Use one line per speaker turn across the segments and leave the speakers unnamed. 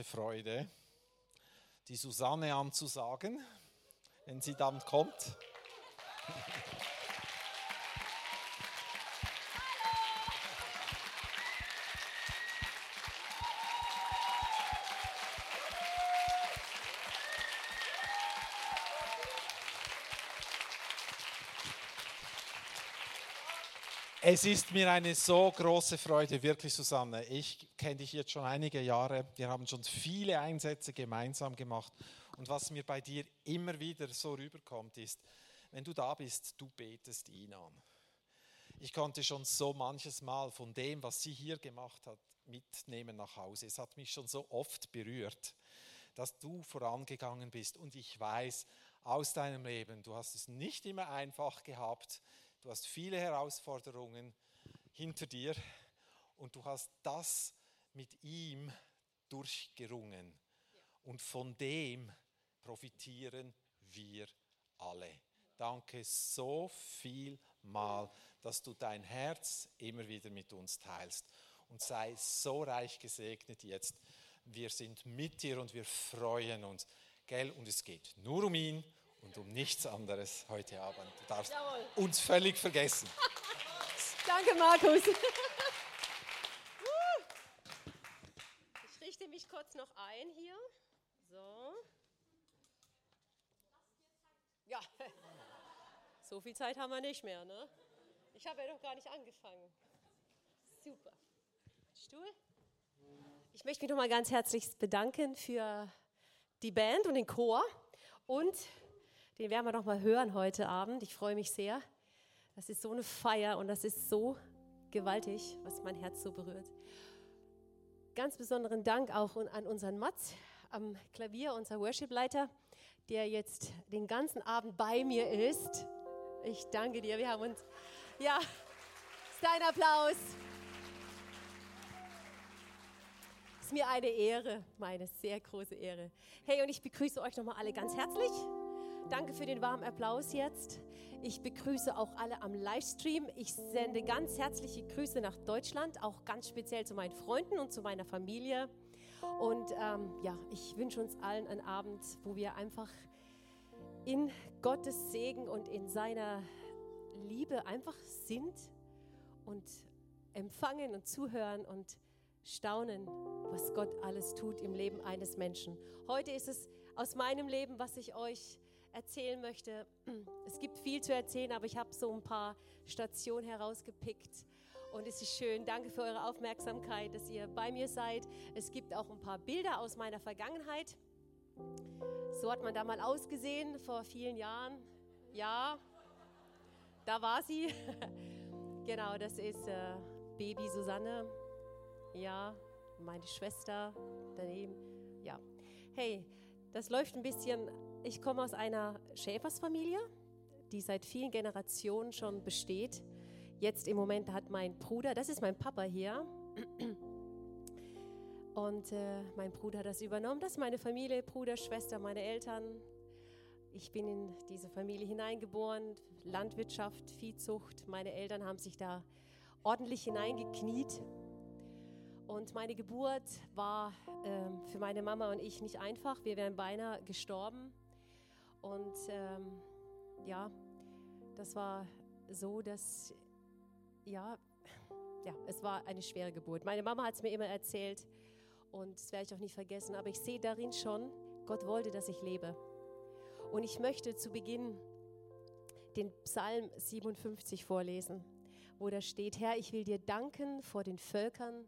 Freude, die Susanne anzusagen, wenn sie dann kommt. Es ist mir eine so große Freude, wirklich, Susanne. Ich kenne dich jetzt schon einige Jahre. Wir haben schon viele Einsätze gemeinsam gemacht. Und was mir bei dir immer wieder so rüberkommt, ist, wenn du da bist, du betest ihn an. Ich konnte schon so manches Mal von dem, was sie hier gemacht hat, mitnehmen nach Hause. Es hat mich schon so oft berührt, dass du vorangegangen bist. Und ich weiß aus deinem Leben, du hast es nicht immer einfach gehabt Du hast viele Herausforderungen hinter dir und du hast das mit ihm durchgerungen. Und von dem profitieren wir alle. Danke so viel mal, dass du dein Herz immer wieder mit uns teilst. Und sei so reich gesegnet jetzt. Wir sind mit dir und wir freuen uns. Gell? Und es geht nur um ihn und um nichts anderes heute Abend. Du darfst Jawohl. uns völlig vergessen.
Danke, Markus. Ich richte mich kurz noch ein hier. So. Ja, so viel Zeit haben wir nicht mehr, ne? Ich habe ja doch gar nicht angefangen. Super. Stuhl. Ich möchte mich noch mal ganz herzlich bedanken für die Band und den Chor und den werden wir noch mal hören heute Abend. Ich freue mich sehr. Das ist so eine Feier und das ist so gewaltig, was mein Herz so berührt. Ganz besonderen Dank auch an unseren Mats am Klavier, unser Worship-Leiter, der jetzt den ganzen Abend bei mir ist. Ich danke dir. Wir haben uns, ja, ist dein Applaus. Ist mir eine Ehre, meine sehr große Ehre. Hey, und ich begrüße euch nochmal alle ganz herzlich. Danke für den warmen Applaus jetzt. Ich begrüße auch alle am Livestream. Ich sende ganz herzliche Grüße nach Deutschland, auch ganz speziell zu meinen Freunden und zu meiner Familie. Und ähm, ja, ich wünsche uns allen einen Abend, wo wir einfach in Gottes Segen und in seiner Liebe einfach sind und empfangen und zuhören und staunen, was Gott alles tut im Leben eines Menschen. Heute ist es aus meinem Leben, was ich euch erzählen möchte. Es gibt viel zu erzählen, aber ich habe so ein paar Stationen herausgepickt. Und es ist schön. Danke für eure Aufmerksamkeit, dass ihr bei mir seid. Es gibt auch ein paar Bilder aus meiner Vergangenheit. So hat man da mal ausgesehen vor vielen Jahren. Ja, da war sie. genau, das ist äh, Baby Susanne. Ja, meine Schwester daneben. Ja, hey, das läuft ein bisschen ich komme aus einer Schäfersfamilie, die seit vielen Generationen schon besteht. Jetzt im Moment hat mein Bruder, das ist mein Papa hier, und äh, mein Bruder hat das übernommen. Das ist meine Familie, Bruder, Schwester, meine Eltern. Ich bin in diese Familie hineingeboren, Landwirtschaft, Viehzucht. Meine Eltern haben sich da ordentlich hineingekniet. Und meine Geburt war äh, für meine Mama und ich nicht einfach. Wir wären beinahe gestorben. Und ähm, ja, das war so, dass, ja, ja, es war eine schwere Geburt. Meine Mama hat es mir immer erzählt und das werde ich auch nicht vergessen. Aber ich sehe darin schon, Gott wollte, dass ich lebe. Und ich möchte zu Beginn den Psalm 57 vorlesen, wo da steht, Herr, ich will dir danken vor den Völkern,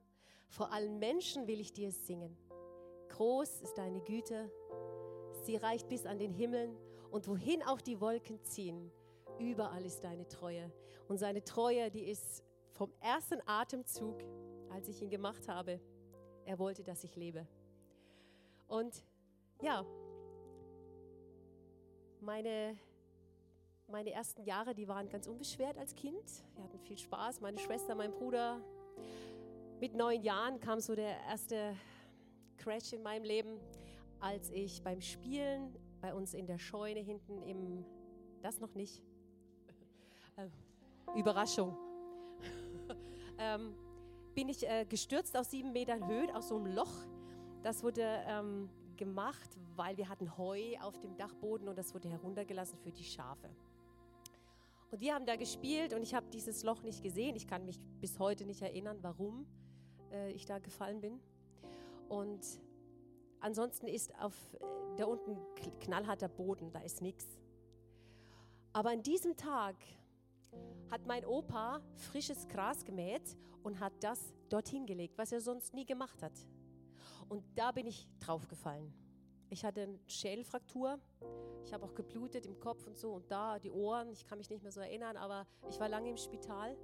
vor allen Menschen will ich dir singen. Groß ist deine Güte Sie reicht bis an den Himmel und wohin auch die Wolken ziehen, überall ist deine Treue. Und seine Treue, die ist vom ersten Atemzug, als ich ihn gemacht habe. Er wollte, dass ich lebe. Und ja, meine, meine ersten Jahre, die waren ganz unbeschwert als Kind. Wir hatten viel Spaß, meine Schwester, mein Bruder. Mit neun Jahren kam so der erste Crash in meinem Leben als ich beim Spielen bei uns in der Scheune hinten im, das noch nicht, äh, Überraschung, ähm, bin ich äh, gestürzt aus sieben Metern Höhe, aus so einem Loch Das wurde ähm, gemacht, weil wir hatten Heu auf dem Dachboden und das wurde heruntergelassen für die Schafe. Und wir haben da gespielt und ich habe dieses Loch nicht gesehen. Ich kann mich bis heute nicht erinnern, warum äh, ich da gefallen bin. Und ansonsten ist auf äh, da unten knallharter Boden, da ist nichts. Aber an diesem Tag hat mein Opa frisches Gras gemäht und hat das dorthin gelegt, was er sonst nie gemacht hat. Und da bin ich draufgefallen. Ich hatte eine Schädelfraktur. Ich habe auch geblutet im Kopf und so und da die Ohren. Ich kann mich nicht mehr so erinnern, aber ich war lange im Spital.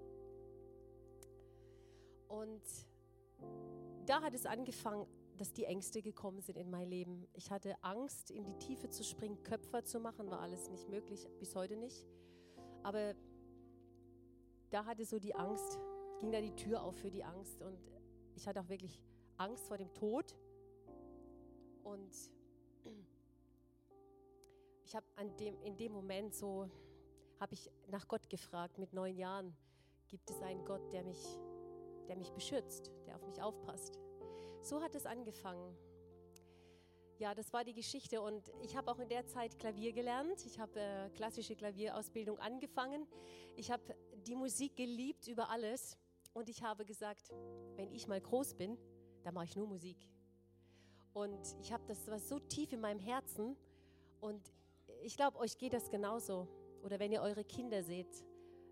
Und da hat es angefangen, dass die Ängste gekommen sind in mein Leben. Ich hatte Angst, in die Tiefe zu springen, Köpfer zu machen, war alles nicht möglich, bis heute nicht. Aber da hatte so die Angst, ging da die Tür auf für die Angst und ich hatte auch wirklich Angst vor dem Tod. Und ich habe dem, in dem Moment so, habe ich nach Gott gefragt mit neun Jahren, gibt es einen Gott, der mich, der mich beschützt, der auf mich aufpasst? So hat es angefangen. Ja, das war die Geschichte und ich habe auch in der Zeit Klavier gelernt. Ich habe äh, klassische Klavierausbildung angefangen. Ich habe die Musik geliebt über alles und ich habe gesagt, wenn ich mal groß bin, dann mache ich nur Musik. Und ich habe das was so tief in meinem Herzen und ich glaube, euch geht das genauso. Oder wenn ihr eure Kinder seht,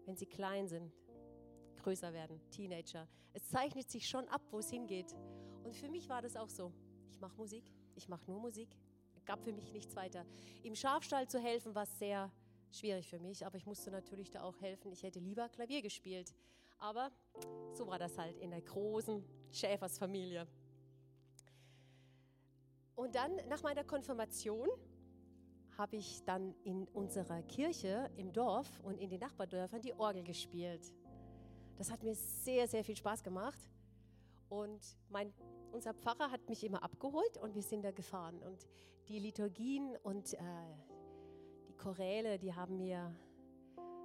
wenn sie klein sind, größer werden, Teenager. Es zeichnet sich schon ab, wo es hingeht. Und für mich war das auch so. Ich mache Musik, ich mache nur Musik. Gab für mich nichts weiter. Im Schafstall zu helfen war sehr schwierig für mich, aber ich musste natürlich da auch helfen. Ich hätte lieber Klavier gespielt. Aber so war das halt in der großen Schäfersfamilie. Und dann nach meiner Konfirmation habe ich dann in unserer Kirche im Dorf und in den Nachbardörfern die Orgel gespielt. Das hat mir sehr, sehr viel Spaß gemacht. Und mein, unser Pfarrer hat mich immer abgeholt und wir sind da gefahren. Und die Liturgien und äh, die Choräle, die haben mir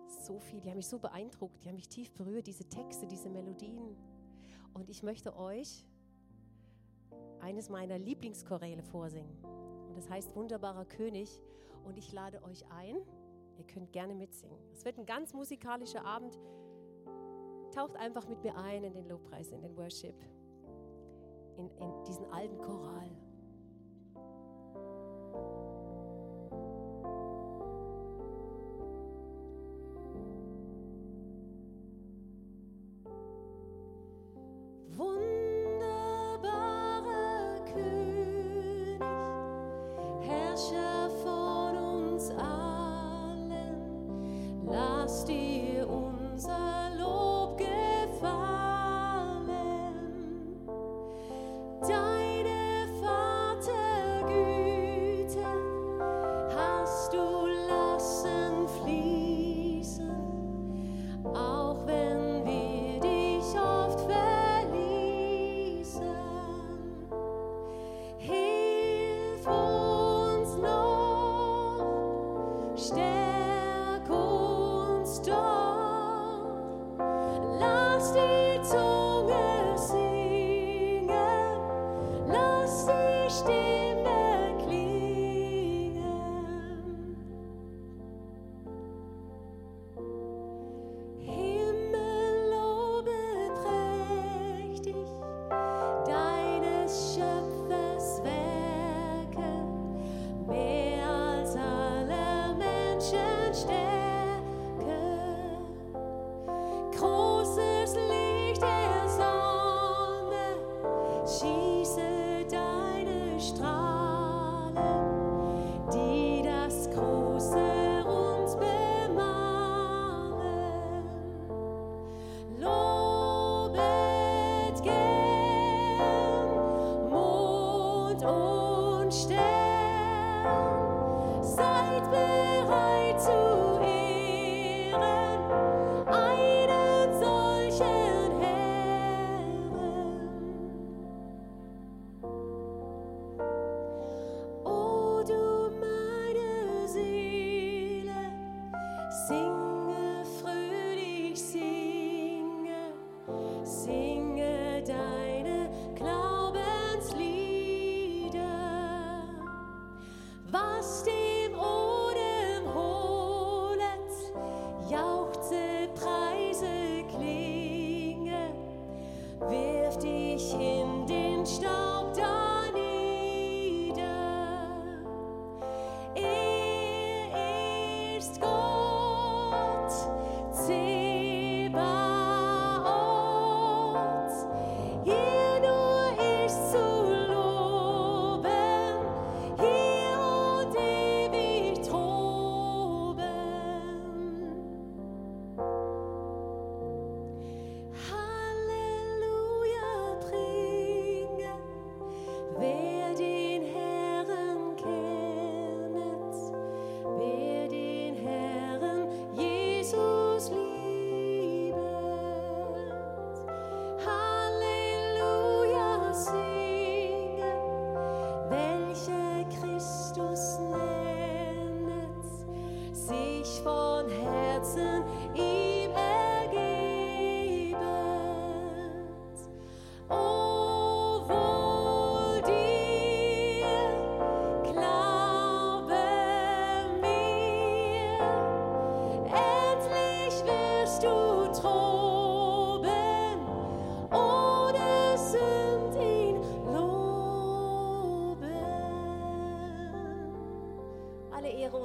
so viel, die haben mich so beeindruckt, die haben mich tief berührt, diese Texte, diese Melodien. Und ich möchte euch eines meiner Lieblingschoräle vorsingen. Und das heißt Wunderbarer König. Und ich lade euch ein, ihr könnt gerne mitsingen. Es wird ein ganz musikalischer Abend. Taucht einfach mit mir ein in den Lobpreis, in den Worship, in, in diesen alten Choral. Wunder 谢谢。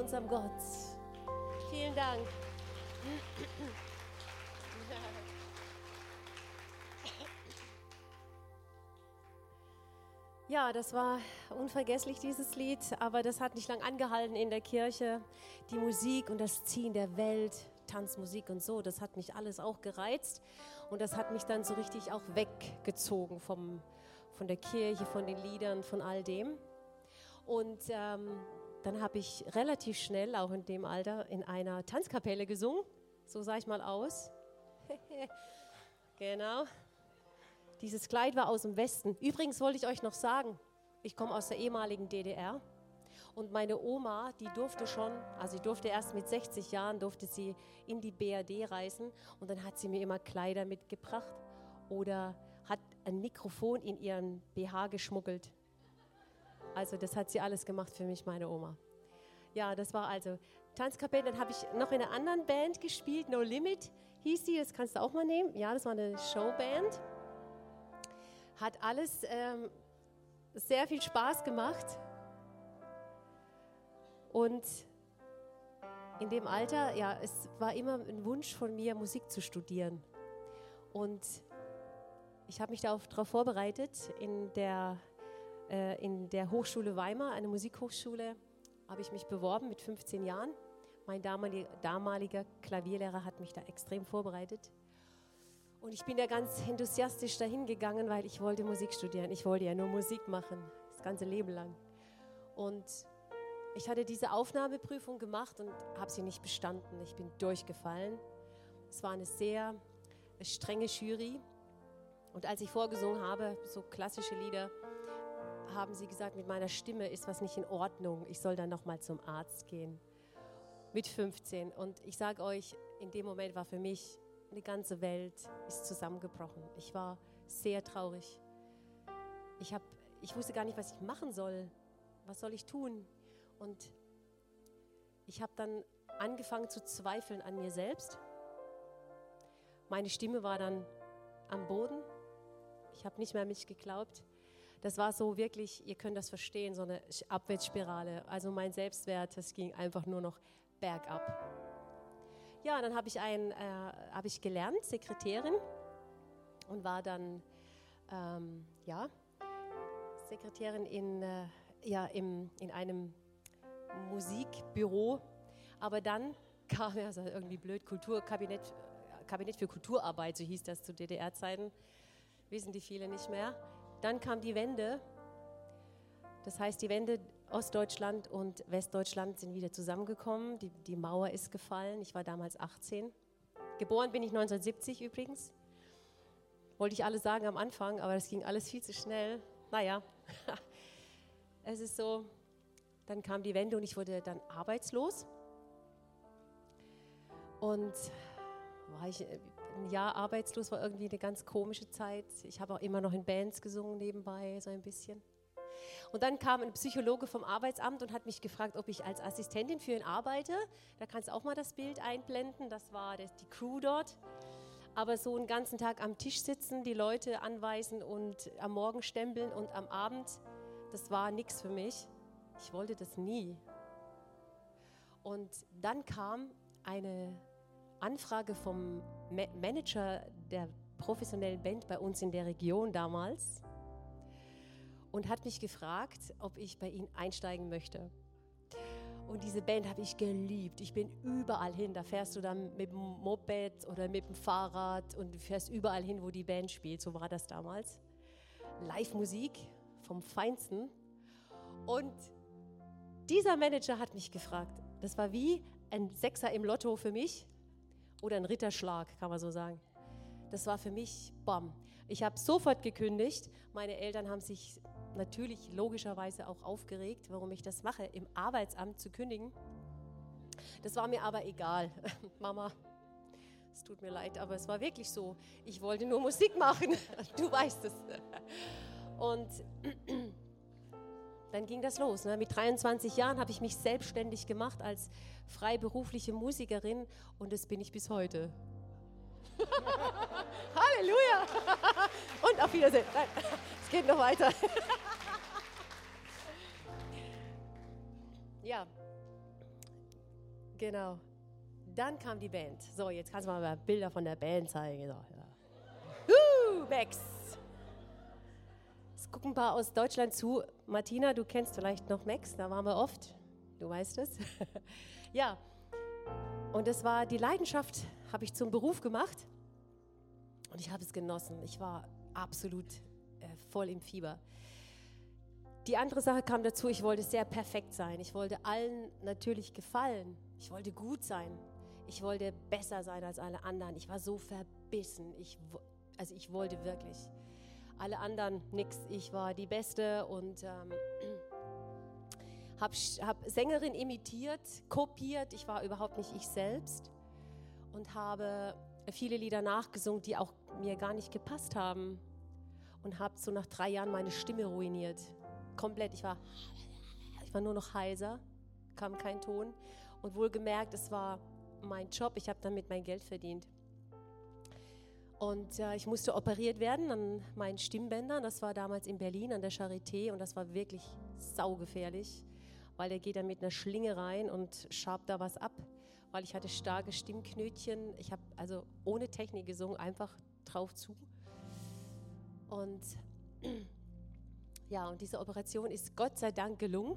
Unserem Gott. Vielen Dank. Ja, das war unvergesslich, dieses Lied, aber das hat nicht lang angehalten in der Kirche. Die Musik und das Ziehen der Welt, Tanzmusik und so, das hat mich alles auch gereizt und das hat mich dann so richtig auch weggezogen vom, von der Kirche, von den Liedern, von all dem. Und ähm, dann habe ich relativ schnell, auch in dem Alter, in einer Tanzkapelle gesungen. So sah ich mal aus. genau. Dieses Kleid war aus dem Westen. Übrigens wollte ich euch noch sagen, ich komme aus der ehemaligen DDR. Und meine Oma, die durfte schon, also sie durfte erst mit 60 Jahren, durfte sie in die BRD reisen. Und dann hat sie mir immer Kleider mitgebracht oder hat ein Mikrofon in ihren BH geschmuggelt. Also das hat sie alles gemacht für mich, meine Oma. Ja, das war also Tanzkapelle. Dann habe ich noch in einer anderen Band gespielt, No Limit hieß sie, das kannst du auch mal nehmen. Ja, das war eine Showband. Hat alles ähm, sehr viel Spaß gemacht. Und in dem Alter, ja, es war immer ein Wunsch von mir, Musik zu studieren. Und ich habe mich darauf vorbereitet in der, äh, in der Hochschule Weimar, eine Musikhochschule, habe ich mich beworben mit 15 Jahren. Mein damaliger, damaliger Klavierlehrer hat mich da extrem vorbereitet. Und ich bin da ganz enthusiastisch dahin gegangen, weil ich wollte Musik studieren. Ich wollte ja nur Musik machen, das ganze Leben lang. Und ich hatte diese Aufnahmeprüfung gemacht und habe sie nicht bestanden. Ich bin durchgefallen. Es war eine sehr strenge Jury. Und als ich vorgesungen habe, so klassische Lieder, haben sie gesagt, mit meiner Stimme ist was nicht in Ordnung. Ich soll dann noch mal zum Arzt gehen. Mit 15. Und ich sage euch, in dem Moment war für mich eine ganze Welt ist zusammengebrochen. Ich war sehr traurig. Ich, hab, ich wusste gar nicht, was ich machen soll. Was soll ich tun? Und ich habe dann angefangen zu zweifeln an mir selbst. Meine Stimme war dann am Boden. Ich habe nicht mehr an mich geglaubt. Das war so wirklich, ihr könnt das verstehen, so eine Abwärtsspirale. Also mein Selbstwert, das ging einfach nur noch bergab. Ja, dann habe ich, äh, hab ich gelernt, Sekretärin und war dann ähm, ja, Sekretärin in, äh, ja, im, in einem Musikbüro. Aber dann kam, also irgendwie blöd, Kulturkabinett Kabinett für Kulturarbeit, so hieß das zu DDR-Zeiten, wissen die viele nicht mehr. Dann kam die Wende. Das heißt, die Wende Ostdeutschland und Westdeutschland sind wieder zusammengekommen. Die, die Mauer ist gefallen. Ich war damals 18. Geboren bin ich 1970 übrigens. Wollte ich alles sagen am Anfang, aber das ging alles viel zu schnell. Naja, es ist so, dann kam die Wende und ich wurde dann arbeitslos. Und war ich äh, ein Jahr arbeitslos, war irgendwie eine ganz komische Zeit. Ich habe auch immer noch in Bands gesungen nebenbei, so ein bisschen. Und dann kam ein Psychologe vom Arbeitsamt und hat mich gefragt, ob ich als Assistentin für ihn arbeite. Da kannst du auch mal das Bild einblenden. Das war die Crew dort. Aber so einen ganzen Tag am Tisch sitzen, die Leute anweisen und am Morgen stempeln und am Abend, das war nichts für mich. Ich wollte das nie. Und dann kam eine Anfrage vom Manager der professionellen Band bei uns in der Region damals und hat mich gefragt, ob ich bei ihnen einsteigen möchte. Und diese Band habe ich geliebt. Ich bin überall hin. Da fährst du dann mit dem Moped oder mit dem Fahrrad und fährst überall hin, wo die Band spielt. So war das damals. Live-Musik vom Feinsten. Und dieser Manager hat mich gefragt. Das war wie ein Sechser im Lotto für mich oder ein Ritterschlag, kann man so sagen. Das war für mich, bam. Ich habe sofort gekündigt. Meine Eltern haben sich natürlich logischerweise auch aufgeregt, warum ich das mache, im Arbeitsamt zu kündigen. Das war mir aber egal. Mama, es tut mir leid, aber es war wirklich so. Ich wollte nur Musik machen. Du weißt es. Und dann ging das los. Ne? Mit 23 Jahren habe ich mich selbstständig gemacht als freiberufliche Musikerin und das bin ich bis heute. Halleluja! und auf Wiedersehen. Nein, es geht noch weiter. ja, Genau. Dann kam die Band. So, jetzt kannst du mal Bilder von der Band zeigen. So, ja. uh, Max. Gucken ein paar aus Deutschland zu. Martina, du kennst vielleicht noch Max, da waren wir oft. Du weißt es. ja. Und das war die Leidenschaft, habe ich zum Beruf gemacht. Und ich habe es genossen. Ich war absolut äh, voll im Fieber. Die andere Sache kam dazu, ich wollte sehr perfekt sein. Ich wollte allen natürlich gefallen. Ich wollte gut sein. Ich wollte besser sein als alle anderen. Ich war so verbissen. Ich, also ich wollte wirklich. Alle anderen nix. Ich war die Beste und ähm, habe hab Sängerin imitiert, kopiert. Ich war überhaupt nicht ich selbst und habe viele Lieder nachgesungen, die auch mir gar nicht gepasst haben und habe so nach drei Jahren meine Stimme ruiniert komplett, ich war, ich war nur noch heiser, kam kein Ton. Und wohlgemerkt, es war mein Job, ich habe damit mein Geld verdient. Und äh, ich musste operiert werden an meinen Stimmbändern. Das war damals in Berlin an der Charité und das war wirklich saugefährlich, weil der geht dann mit einer Schlinge rein und schabt da was ab, weil ich hatte starke Stimmknötchen. Ich habe also ohne Technik gesungen, einfach drauf zu. Und ja, und diese Operation ist Gott sei Dank gelungen.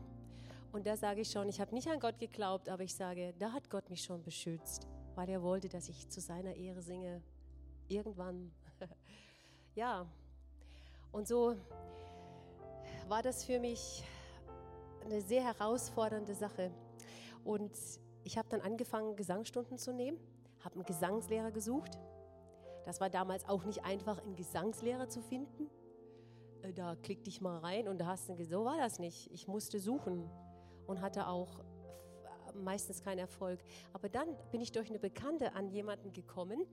Und da sage ich schon, ich habe nicht an Gott geglaubt, aber ich sage, da hat Gott mich schon beschützt, weil er wollte, dass ich zu seiner Ehre singe. Irgendwann. ja, und so war das für mich eine sehr herausfordernde Sache. Und ich habe dann angefangen, Gesangsstunden zu nehmen, habe einen Gesangslehrer gesucht. Das war damals auch nicht einfach, einen Gesangslehrer zu finden. Äh, da klick dich mal rein und da hast du so war das nicht. Ich musste suchen und hatte auch meistens keinen Erfolg. Aber dann bin ich durch eine Bekannte an jemanden gekommen.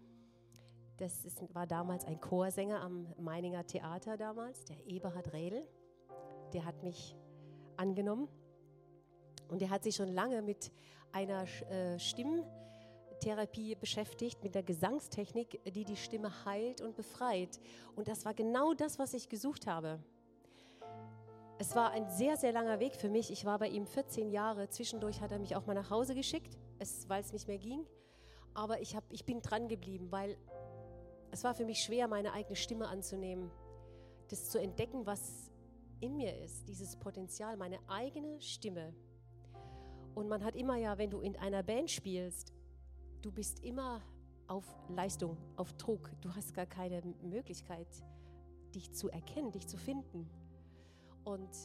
Das ist, war damals ein Chorsänger am Meininger Theater damals, der Eberhard Redl. Der hat mich angenommen und der hat sich schon lange mit einer äh, Stimm Therapie beschäftigt, mit der Gesangstechnik, die die Stimme heilt und befreit. Und das war genau das, was ich gesucht habe. Es war ein sehr, sehr langer Weg für mich. Ich war bei ihm 14 Jahre. Zwischendurch hat er mich auch mal nach Hause geschickt, weil es nicht mehr ging. Aber ich, hab, ich bin dran geblieben, weil es war für mich schwer, meine eigene Stimme anzunehmen. Das zu entdecken, was in mir ist, dieses Potenzial, meine eigene Stimme. Und man hat immer ja, wenn du in einer Band spielst, du bist immer auf Leistung, auf Druck. Du hast gar keine Möglichkeit, dich zu erkennen, dich zu finden. Und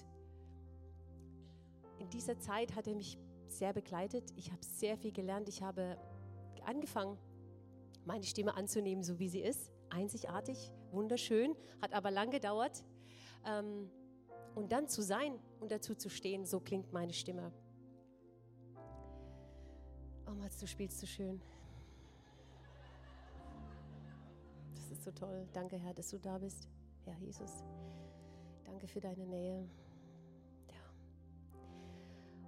in dieser Zeit hat er mich sehr begleitet. Ich habe sehr viel gelernt. Ich habe angefangen, meine Stimme anzunehmen, so wie sie ist. Einzigartig, wunderschön, hat aber lang gedauert. Ähm, und dann zu sein und dazu zu stehen, so klingt meine Stimme. Oh Mats, du spielst so schön. Das ist so toll. Danke, Herr, dass du da bist, Herr Jesus. Danke für deine Nähe. Ja.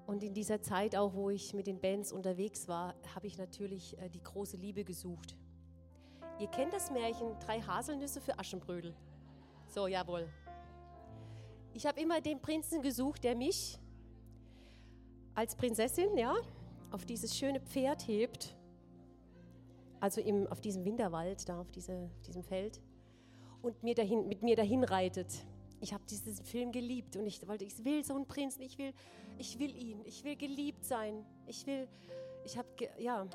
Und in dieser Zeit auch, wo ich mit den Bands unterwegs war, habe ich natürlich äh, die große Liebe gesucht. Ihr kennt das Märchen Drei Haselnüsse für Aschenbrödel. So, jawohl. Ich habe immer den Prinzen gesucht, der mich als Prinzessin, ja, auf dieses schöne Pferd hebt, also im, auf diesem Winterwald, da auf, diese, auf diesem Feld, und mir dahin, mit mir dahin reitet. Ich habe diesen Film geliebt und ich wollte, ich will so einen Prinzen, ich will, ich will ihn, ich will geliebt sein, ich will, ich habe, ja,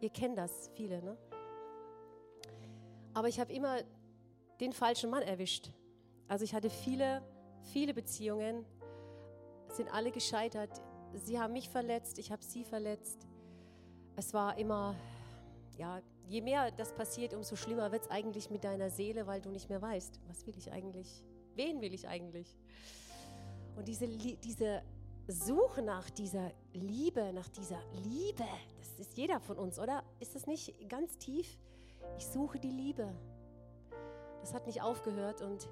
ihr kennt das, viele, ne? Aber ich habe immer den falschen Mann erwischt. Also ich hatte viele, viele Beziehungen, sind alle gescheitert sie haben mich verletzt, ich habe sie verletzt. Es war immer, ja, je mehr das passiert, umso schlimmer wird es eigentlich mit deiner Seele, weil du nicht mehr weißt, was will ich eigentlich, wen will ich eigentlich. Und diese, diese Suche nach dieser Liebe, nach dieser Liebe, das ist jeder von uns, oder? Ist das nicht ganz tief? Ich suche die Liebe. Das hat nicht aufgehört und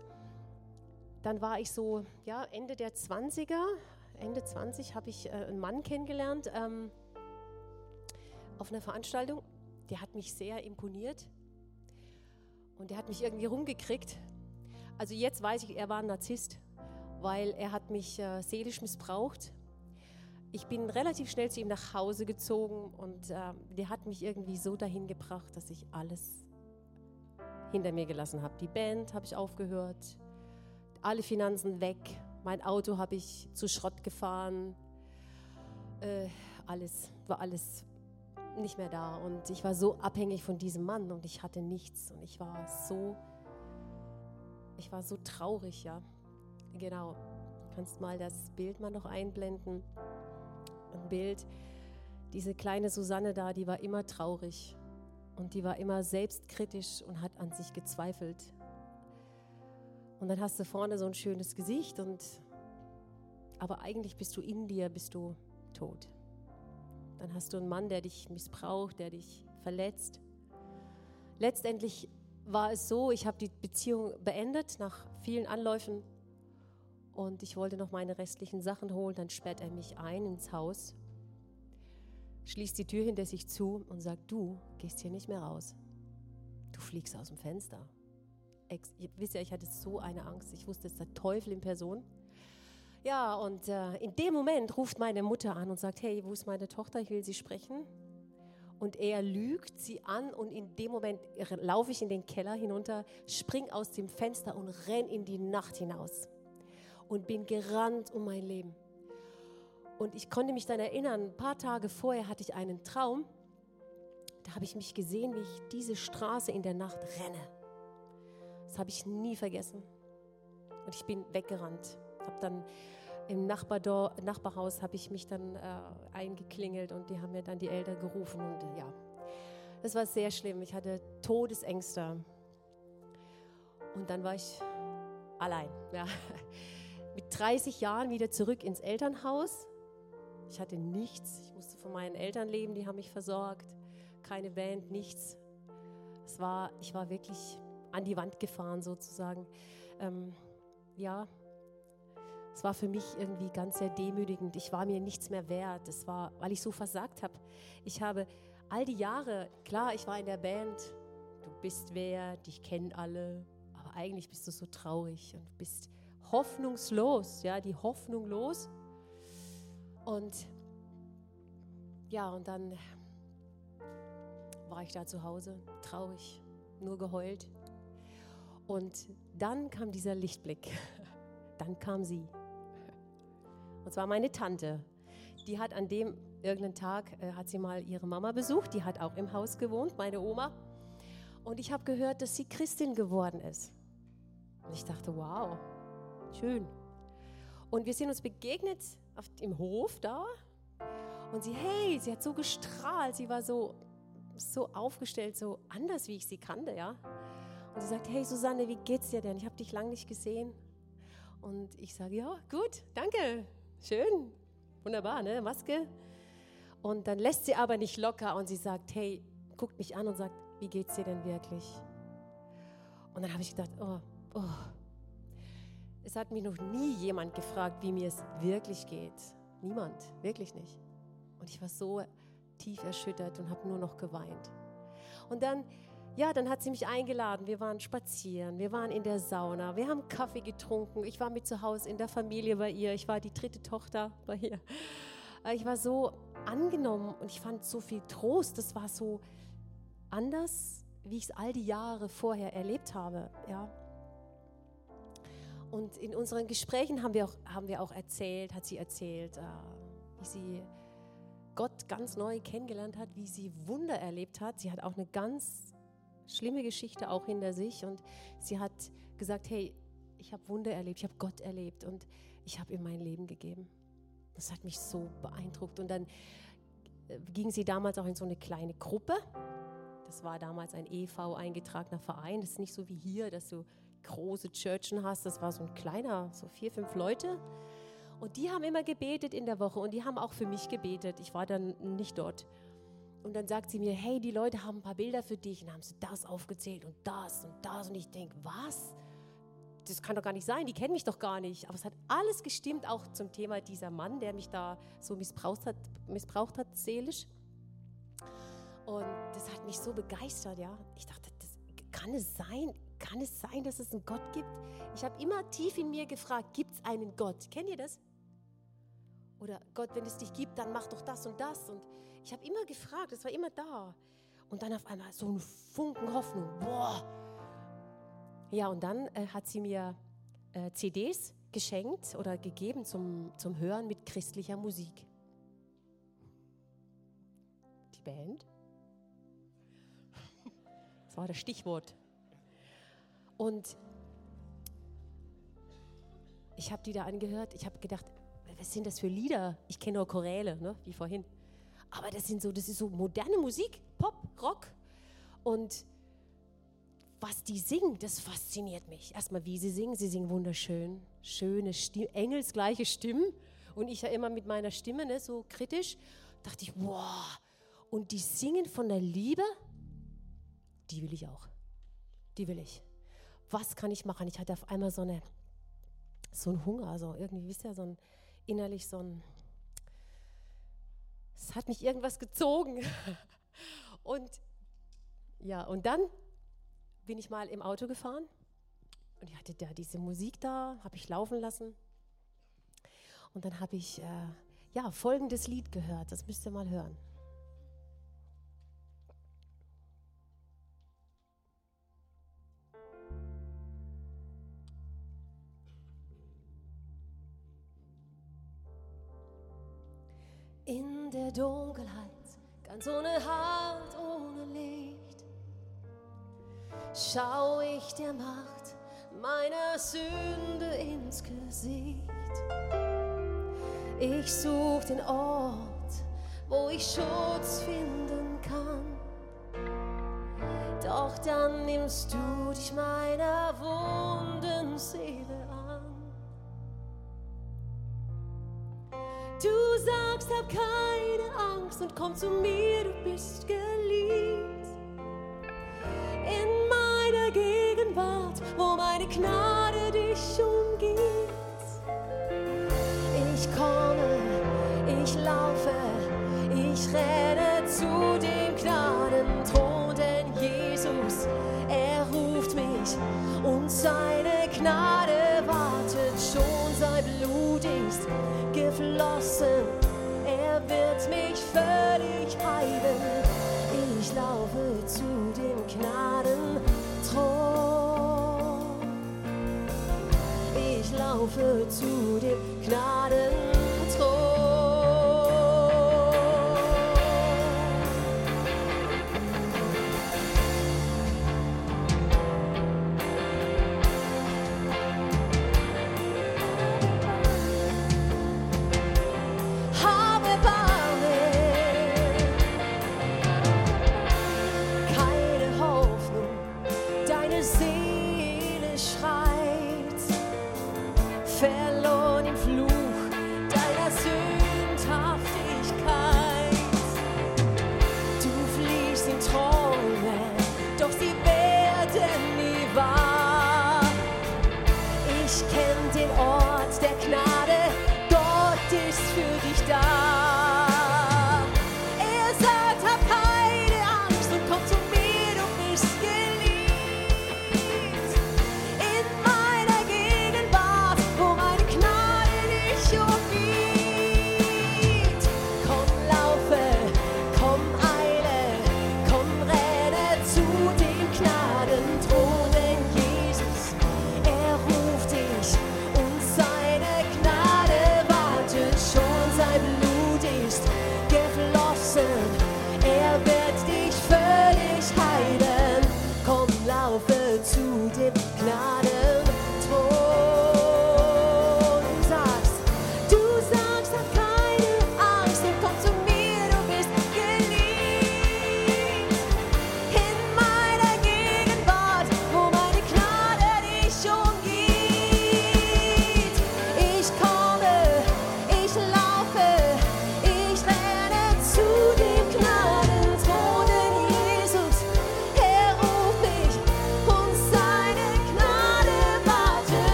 dann war ich so, ja, Ende der 20er, Ende 20 habe ich äh, einen Mann kennengelernt ähm, auf einer Veranstaltung. Der hat mich sehr imponiert und der hat mich irgendwie rumgekriegt. Also jetzt weiß ich, er war ein Narzisst, weil er hat mich äh, seelisch missbraucht. Ich bin relativ schnell zu ihm nach Hause gezogen und äh, der hat mich irgendwie so dahin gebracht, dass ich alles hinter mir gelassen habe. Die Band habe ich aufgehört, alle Finanzen weg, mein Auto habe ich zu Schrott gefahren, äh, alles, war alles nicht mehr da und ich war so abhängig von diesem Mann und ich hatte nichts und ich war so, ich war so traurig, ja. Genau. Kannst mal das Bild mal noch einblenden ein Bild. Diese kleine Susanne da, die war immer traurig und die war immer selbstkritisch und hat an sich gezweifelt. Und dann hast du vorne so ein schönes Gesicht und aber eigentlich bist du in dir, bist du tot. Dann hast du einen Mann, der dich missbraucht, der dich verletzt. Letztendlich war es so, ich habe die Beziehung beendet nach vielen Anläufen und ich wollte noch meine restlichen Sachen holen. Dann sperrt er mich ein ins Haus, schließt die Tür hinter sich zu und sagt, du gehst hier nicht mehr raus. Du fliegst aus dem Fenster. Ex ihr wisst ja, ich hatte so eine Angst. Ich wusste, es ist der Teufel in Person. Ja, und äh, in dem Moment ruft meine Mutter an und sagt, hey, wo ist meine Tochter? Ich will sie sprechen. Und er lügt sie an und in dem Moment laufe ich in den Keller hinunter, spring aus dem Fenster und renn in die Nacht hinaus und bin gerannt um mein Leben. Und ich konnte mich dann erinnern, ein paar Tage vorher hatte ich einen Traum. Da habe ich mich gesehen, wie ich diese Straße in der Nacht renne. Das habe ich nie vergessen. Und ich bin weggerannt. Habe dann im Nachbardor Nachbarhaus habe ich mich dann äh, eingeklingelt und die haben mir dann die Eltern gerufen und ja, das war sehr schlimm. Ich hatte Todesängste und dann war ich allein. Ja mit 30 Jahren wieder zurück ins Elternhaus. Ich hatte nichts. Ich musste von meinen Eltern leben, die haben mich versorgt. Keine Band, nichts. Es war, ich war wirklich an die Wand gefahren sozusagen. Ähm, ja, es war für mich irgendwie ganz sehr demütigend. Ich war mir nichts mehr wert. Es war, weil ich so versagt habe. Ich habe all die Jahre, klar, ich war in der Band. Du bist wer, dich kennen alle. Aber eigentlich bist du so traurig und bist hoffnungslos, ja, die Hoffnung los. Und ja, und dann war ich da zu Hause, traurig, nur geheult. Und dann kam dieser Lichtblick. Dann kam sie. Und zwar meine Tante. Die hat an dem irgendeinen Tag, äh, hat sie mal ihre Mama besucht. Die hat auch im Haus gewohnt, meine Oma. Und ich habe gehört, dass sie Christin geworden ist. Und ich dachte, wow, Schön. Und wir sind uns begegnet auf, im Hof da. Und sie, hey, sie hat so gestrahlt. Sie war so, so aufgestellt, so anders, wie ich sie kannte, ja. Und sie sagt, hey Susanne, wie geht's dir denn? Ich habe dich lange nicht gesehen. Und ich sage, ja, gut, danke, schön, wunderbar, ne, Maske. Und dann lässt sie aber nicht locker und sie sagt, hey, guckt mich an und sagt, wie geht's dir denn wirklich? Und dann habe ich gedacht, oh, oh, es hat mich noch nie jemand gefragt, wie mir es wirklich geht. Niemand, wirklich nicht. Und ich war so tief erschüttert und habe nur noch geweint. Und dann, ja, dann hat sie mich eingeladen. Wir waren spazieren, wir waren in der Sauna, wir haben Kaffee getrunken. Ich war mit zu Hause in der Familie bei ihr. Ich war die dritte Tochter bei ihr. Ich war so angenommen und ich fand so viel Trost. Das war so anders, wie ich es all die Jahre vorher erlebt habe. Ja. Und in unseren Gesprächen haben wir auch, haben wir auch erzählt, hat sie erzählt, äh, wie sie Gott ganz neu kennengelernt hat, wie sie Wunder erlebt hat. Sie hat auch eine ganz schlimme Geschichte auch hinter sich und sie hat gesagt, hey, ich habe Wunder erlebt, ich habe Gott erlebt und ich habe ihm mein Leben gegeben. Das hat mich so beeindruckt. Und dann äh, ging sie damals auch in so eine kleine Gruppe. Das war damals ein EV eingetragener Verein. Das ist nicht so wie hier, dass du große Churchen hast. Das war so ein kleiner, so vier, fünf Leute. Und die haben immer gebetet in der Woche und die haben auch für mich gebetet. Ich war dann nicht dort. Und dann sagt sie mir, hey, die Leute haben ein paar Bilder für dich. Und dann haben sie das aufgezählt und das und das. Und ich denke, was? Das kann doch gar nicht sein, die kennen mich doch gar nicht. Aber es hat alles gestimmt, auch zum Thema dieser Mann, der mich da so missbraucht hat, missbraucht hat seelisch. Und das hat mich so begeistert, ja. Ich dachte, das kann es sein? Kann es sein, dass es einen Gott gibt? Ich habe immer tief in mir gefragt, gibt es einen Gott? Kennt ihr das? Oder Gott, wenn es dich gibt, dann mach doch das und das. Und ich habe immer gefragt, es war immer da. Und dann auf einmal so ein Funken Hoffnung. Boah. Ja, und dann äh, hat sie mir äh, CDs geschenkt oder gegeben zum, zum Hören mit christlicher Musik. Die Band. Das war das Stichwort. Und ich habe die da angehört. Ich habe gedacht, was sind das für Lieder? Ich kenne nur Choräle, ne, wie vorhin. Aber das sind so, das ist so moderne Musik, Pop, Rock. Und was die singen, das fasziniert mich. Erstmal, wie sie singen. Sie singen wunderschön, schöne, Stimme, engelsgleiche Stimmen. Und ich ja immer mit meiner Stimme, ne, so kritisch, dachte ich, wow. Und die singen von der Liebe, die will ich auch. Die will ich. Was kann ich machen? Ich hatte auf einmal so, eine, so einen Hunger, also irgendwie, wisst ihr, so ein innerlich so ein, es hat mich irgendwas gezogen. Und ja, und dann bin ich mal im Auto gefahren und ich hatte da diese Musik da, habe ich laufen lassen. Und dann habe ich äh, ja folgendes Lied gehört, das müsst ihr mal hören. Der Dunkelheit, ganz ohne Halt, ohne Licht, schau ich der Macht meiner Sünde ins Gesicht. Ich such den Ort, wo ich Schutz finden kann. Doch dann nimmst du dich meiner wunden Seele sagst, hab keine Angst und komm zu mir, du bist geliebt. In meiner Gegenwart, wo meine Gnade dich umgibt. Ich komme, ich laufe, ich renne zu dem Gnadenthron, denn Jesus, er ruft mich und seine Gnade wartet schon, sein Blut ist geflossen, wird mich völlig heilen. Ich laufe zu dem Gnadenthron. Ich laufe zu dem Gnadenthron.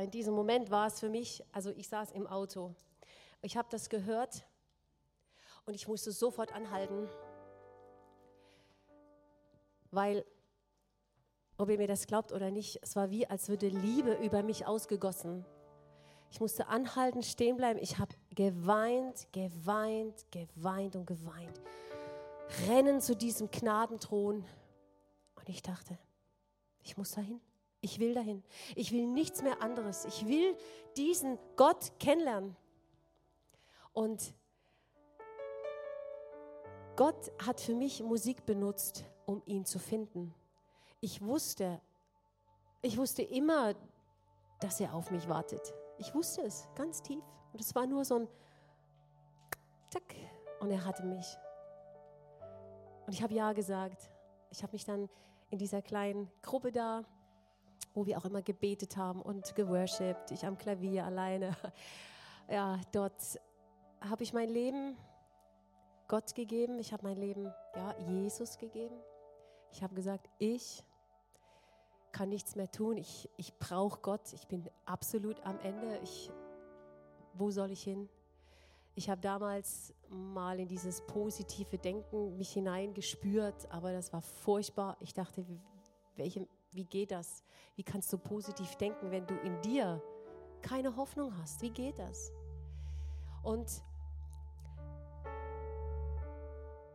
In diesem Moment war es für mich, also ich saß im Auto. Ich habe das gehört und ich musste sofort anhalten, weil, ob ihr mir das glaubt oder nicht, es war wie, als würde Liebe über mich ausgegossen. Ich musste anhalten, stehen bleiben. Ich habe geweint, geweint, geweint und geweint. Rennen zu diesem Gnadenthron. Und ich dachte, ich muss dahin. Ich will dahin. Ich will nichts mehr anderes. Ich will diesen Gott kennenlernen. Und Gott hat für mich Musik benutzt, um ihn zu finden. Ich wusste, ich wusste immer, dass er auf mich wartet. Ich wusste es ganz tief. Und es war nur so ein Zack. Und er hatte mich. Und ich habe Ja gesagt. Ich habe mich dann in dieser kleinen Gruppe da, wo wir auch immer gebetet haben und geworshipped, ich am Klavier alleine. Ja, dort habe ich mein Leben Gott gegeben. Ich habe mein Leben ja, Jesus gegeben. Ich habe gesagt, ich kann nichts mehr tun. Ich, ich brauche Gott. Ich bin absolut am Ende. Ich, wo soll ich hin? Ich habe damals mal in dieses positive Denken mich hineingespürt, aber das war furchtbar. Ich dachte, welche, wie geht das? Wie kannst du positiv denken, wenn du in dir keine Hoffnung hast? Wie geht das? Und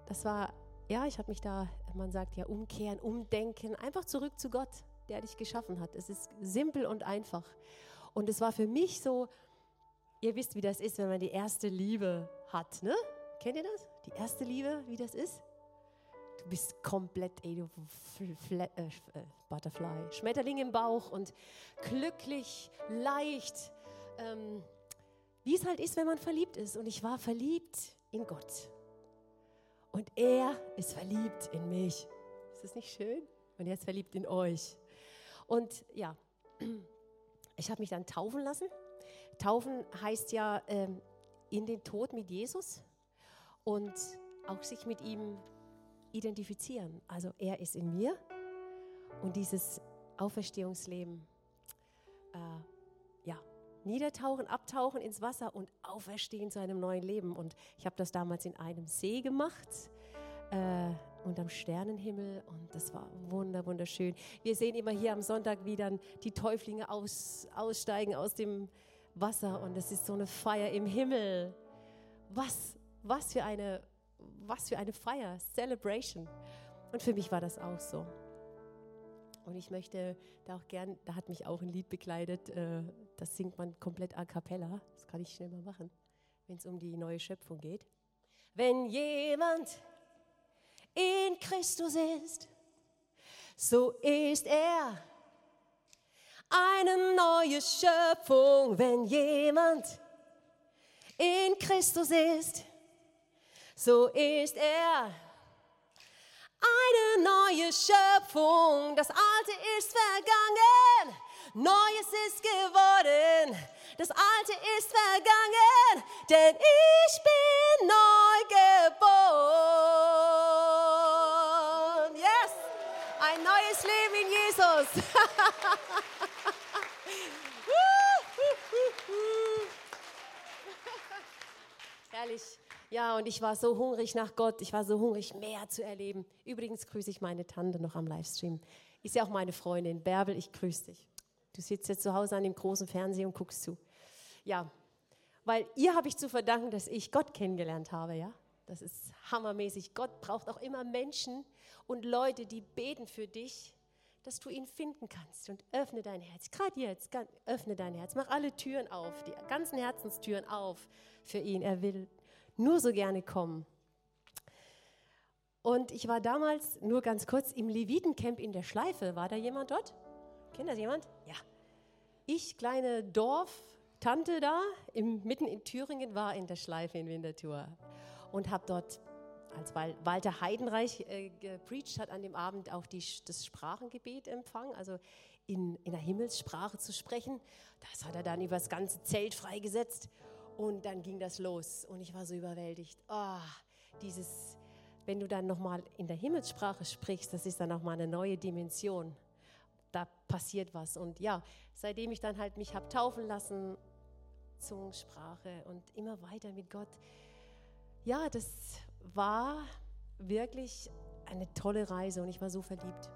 das war, ja, ich habe mich da, man sagt ja, umkehren, umdenken, einfach zurück zu Gott der dich geschaffen hat. Es ist simpel und einfach. Und es war für mich so, ihr wisst, wie das ist, wenn man die erste Liebe hat, ne? Kennt ihr das? Die erste Liebe, wie das ist? Du bist komplett, ey, du Flat, äh, äh, Butterfly, Schmetterling im Bauch und glücklich, leicht, ähm, wie es halt ist, wenn man verliebt ist. Und ich war verliebt in Gott. Und er ist verliebt in mich. Ist das nicht schön? Und er ist verliebt in euch. Und ja, ich habe mich dann taufen lassen. Taufen heißt ja ähm, in den Tod mit Jesus und auch sich mit ihm identifizieren. Also er ist in mir und dieses Auferstehungsleben, äh, ja, niedertauchen, abtauchen ins Wasser und auferstehen zu einem neuen Leben. Und ich habe das damals in einem See gemacht. Äh, und am Sternenhimmel und das war wunder, wunderschön. Wir sehen immer hier am Sonntag, wie dann die Täuflinge aus, aussteigen aus dem Wasser und es ist so eine Feier im Himmel. Was, was, für eine, was für eine Feier, Celebration. Und für mich war das auch so. Und ich möchte da auch gern, da hat mich auch ein Lied begleitet, äh, das singt man komplett a cappella, das kann ich schnell mal machen, wenn es um die neue Schöpfung geht. Wenn jemand in Christus ist, so ist er eine neue Schöpfung, wenn jemand in Christus ist, so ist er eine neue Schöpfung. Das Alte ist vergangen, Neues ist geworden. Das Alte ist vergangen, denn ich bin neu geboren. Yes, ein neues Leben in Jesus. Herrlich. Ja, und ich war so hungrig nach Gott. Ich war so hungrig, mehr zu erleben. Übrigens grüße ich meine Tante noch am Livestream. Ist ja auch meine Freundin. Bärbel, ich grüße dich. Du sitzt jetzt zu Hause an dem großen Fernseher und guckst zu. Ja, weil ihr habe ich zu verdanken, dass ich Gott kennengelernt habe, ja. Das ist hammermäßig. Gott braucht auch immer Menschen und Leute, die beten für dich, dass du ihn finden kannst. Und öffne dein Herz. Gerade jetzt, öffne dein Herz. Mach alle Türen auf, die ganzen Herzenstüren auf für ihn. Er will nur so gerne kommen. Und ich war damals nur ganz kurz im Levitencamp in der Schleife. War da jemand dort? Kennt das jemand? Ja. Ich, kleine Dorftante da, im, mitten in Thüringen, war in der Schleife in Winterthur und habe dort, als Walter Heidenreich äh, gepreacht hat, an dem Abend auch die, das Sprachengebet empfangen, also in, in der Himmelssprache zu sprechen. Das hat er dann über das ganze Zelt freigesetzt und dann ging das los und ich war so überwältigt. Oh, dieses, wenn du dann nochmal in der Himmelssprache sprichst, das ist dann nochmal eine neue Dimension. Da passiert was. Und ja, seitdem ich dann halt mich habe taufen lassen, Zungensprache und immer weiter mit Gott, ja, das war wirklich eine tolle Reise und ich war so verliebt.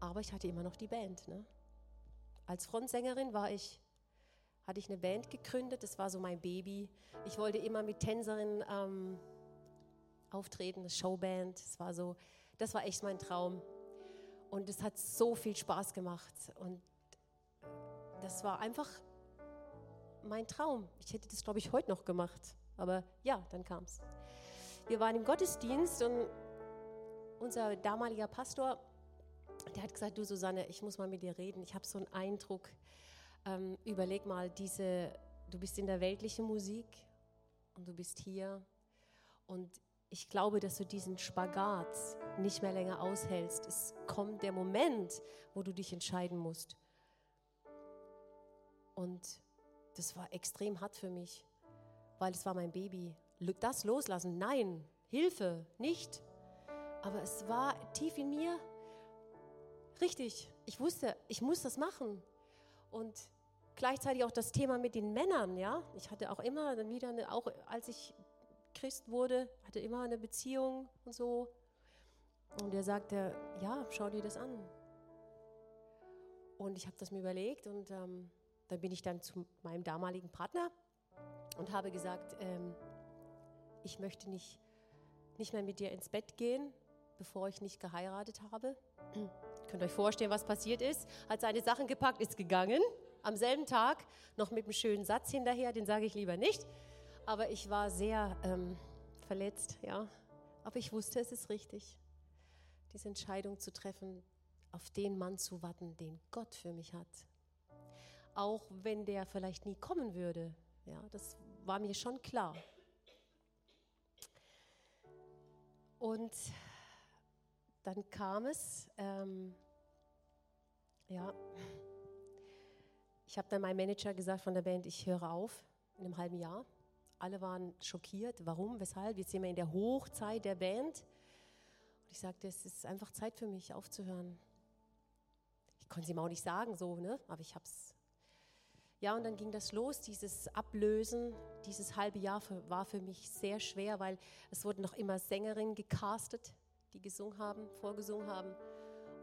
Aber ich hatte immer noch die Band. Ne? Als Frontsängerin war ich, hatte ich eine Band gegründet, das war so mein Baby. Ich wollte immer mit Tänzerinnen ähm, auftreten, eine Showband. Das war so, das war echt mein Traum. Und es hat so viel Spaß gemacht. Und das war einfach mein Traum. Ich hätte das, glaube ich, heute noch gemacht. Aber ja, dann kam es. Wir waren im Gottesdienst und unser damaliger Pastor, der hat gesagt, du Susanne, ich muss mal mit dir reden. Ich habe so einen Eindruck. Ähm, überleg mal, diese, du bist in der weltlichen Musik und du bist hier. Und ich glaube, dass du diesen Spagat nicht mehr länger aushältst. Es kommt der Moment, wo du dich entscheiden musst. Und das war extrem hart für mich, weil es war mein Baby. Das loslassen, nein, Hilfe, nicht. Aber es war tief in mir richtig. Ich wusste, ich muss das machen. Und gleichzeitig auch das Thema mit den Männern, ja. Ich hatte auch immer dann wieder, eine, auch als ich Christ wurde, hatte immer eine Beziehung und so. Und er sagte, ja, schau dir das an. Und ich habe das mir überlegt und ähm, dann bin ich dann zu meinem damaligen Partner und habe gesagt, ähm, ich möchte nicht, nicht mehr mit dir ins Bett gehen, bevor ich nicht geheiratet habe. Könnt ihr euch vorstellen, was passiert ist? Hat seine Sachen gepackt, ist gegangen. Am selben Tag noch mit einem schönen Satz hinterher, den sage ich lieber nicht. Aber ich war sehr ähm, verletzt, ja. Aber ich wusste, es ist richtig, diese Entscheidung zu treffen, auf den Mann zu warten, den Gott für mich hat auch wenn der vielleicht nie kommen würde. Ja, das war mir schon klar. Und dann kam es, ähm, ja, ich habe dann meinem Manager gesagt von der Band, ich höre auf in einem halben Jahr. Alle waren schockiert, warum, weshalb, jetzt sind wir in der Hochzeit der Band. Und ich sagte, es ist einfach Zeit für mich aufzuhören. Ich konnte es ihm auch nicht sagen, so, ne? aber ich habe es ja, und dann ging das los, dieses Ablösen. Dieses halbe Jahr war für mich sehr schwer, weil es wurden noch immer Sängerinnen gecastet, die gesungen haben, vorgesungen haben.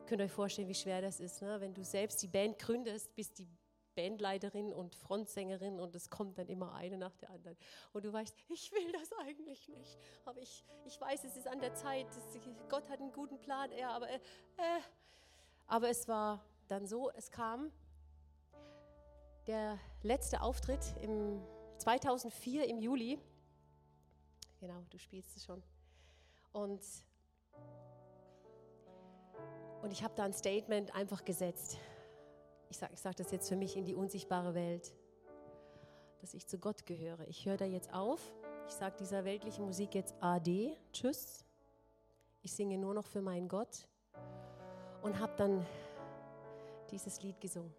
Könnt ihr euch vorstellen, wie schwer das ist, ne? wenn du selbst die Band gründest, bist die Bandleiterin und Frontsängerin und es kommt dann immer eine nach der anderen. Und du weißt, ich will das eigentlich nicht, aber ich, ich weiß, es ist an der Zeit, Gott hat einen guten Plan, ja, aber, äh, aber es war dann so, es kam der letzte Auftritt im 2004 im Juli. Genau, du spielst es schon. Und, und ich habe da ein Statement einfach gesetzt. Ich sage ich sag das jetzt für mich in die unsichtbare Welt, dass ich zu Gott gehöre. Ich höre da jetzt auf. Ich sage dieser weltlichen Musik jetzt Ade, tschüss. Ich singe nur noch für meinen Gott und habe dann dieses Lied gesungen.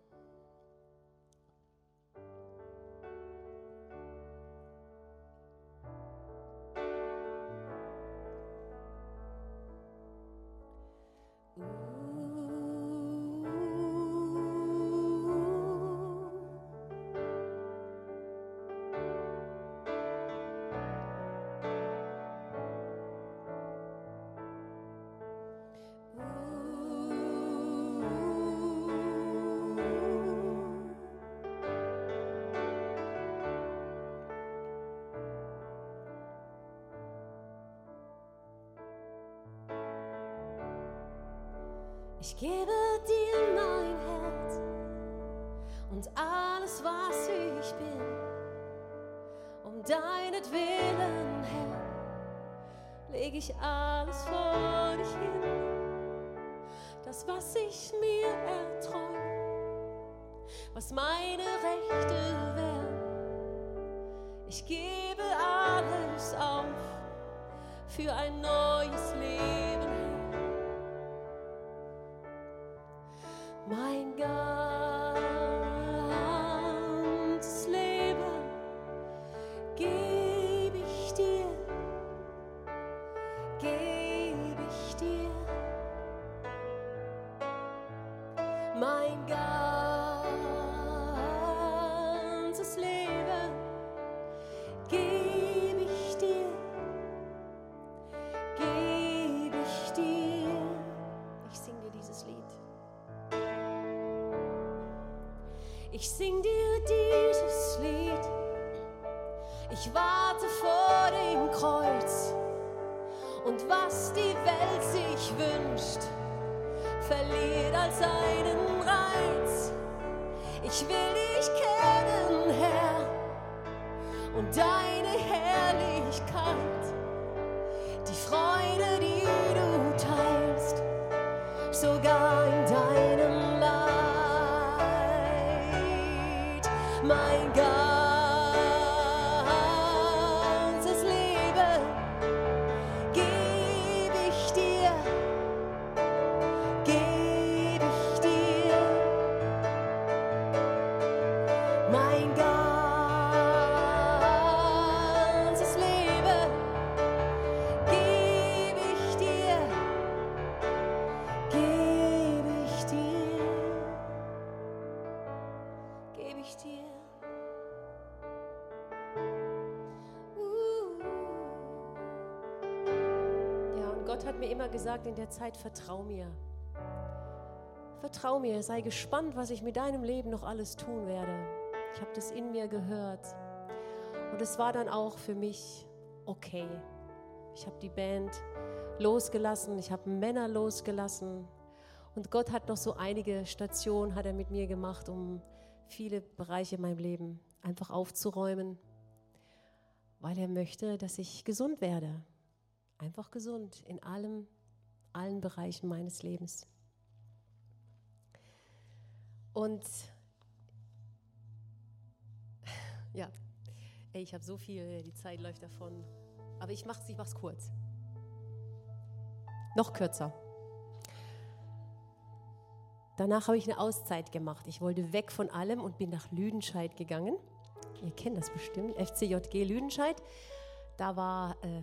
Leid, mein mir immer gesagt in der Zeit, vertrau mir. Vertrau mir, sei gespannt, was ich mit deinem Leben noch alles tun werde. Ich habe das in mir gehört. Und es war dann auch für mich okay. Ich habe die Band losgelassen, ich habe Männer losgelassen. Und Gott hat noch so einige Stationen hat er mit mir gemacht, um viele Bereiche in meinem Leben einfach aufzuräumen, weil er möchte, dass ich gesund werde. Einfach gesund in allem, allen Bereichen meines Lebens. Und ja, ey, ich habe so viel, die Zeit läuft davon. Aber ich mache es ich kurz. Noch kürzer. Danach habe ich eine Auszeit gemacht. Ich wollte weg von allem und bin nach Lüdenscheid gegangen. Ihr kennt das bestimmt, FCJG Lüdenscheid. Da war, äh,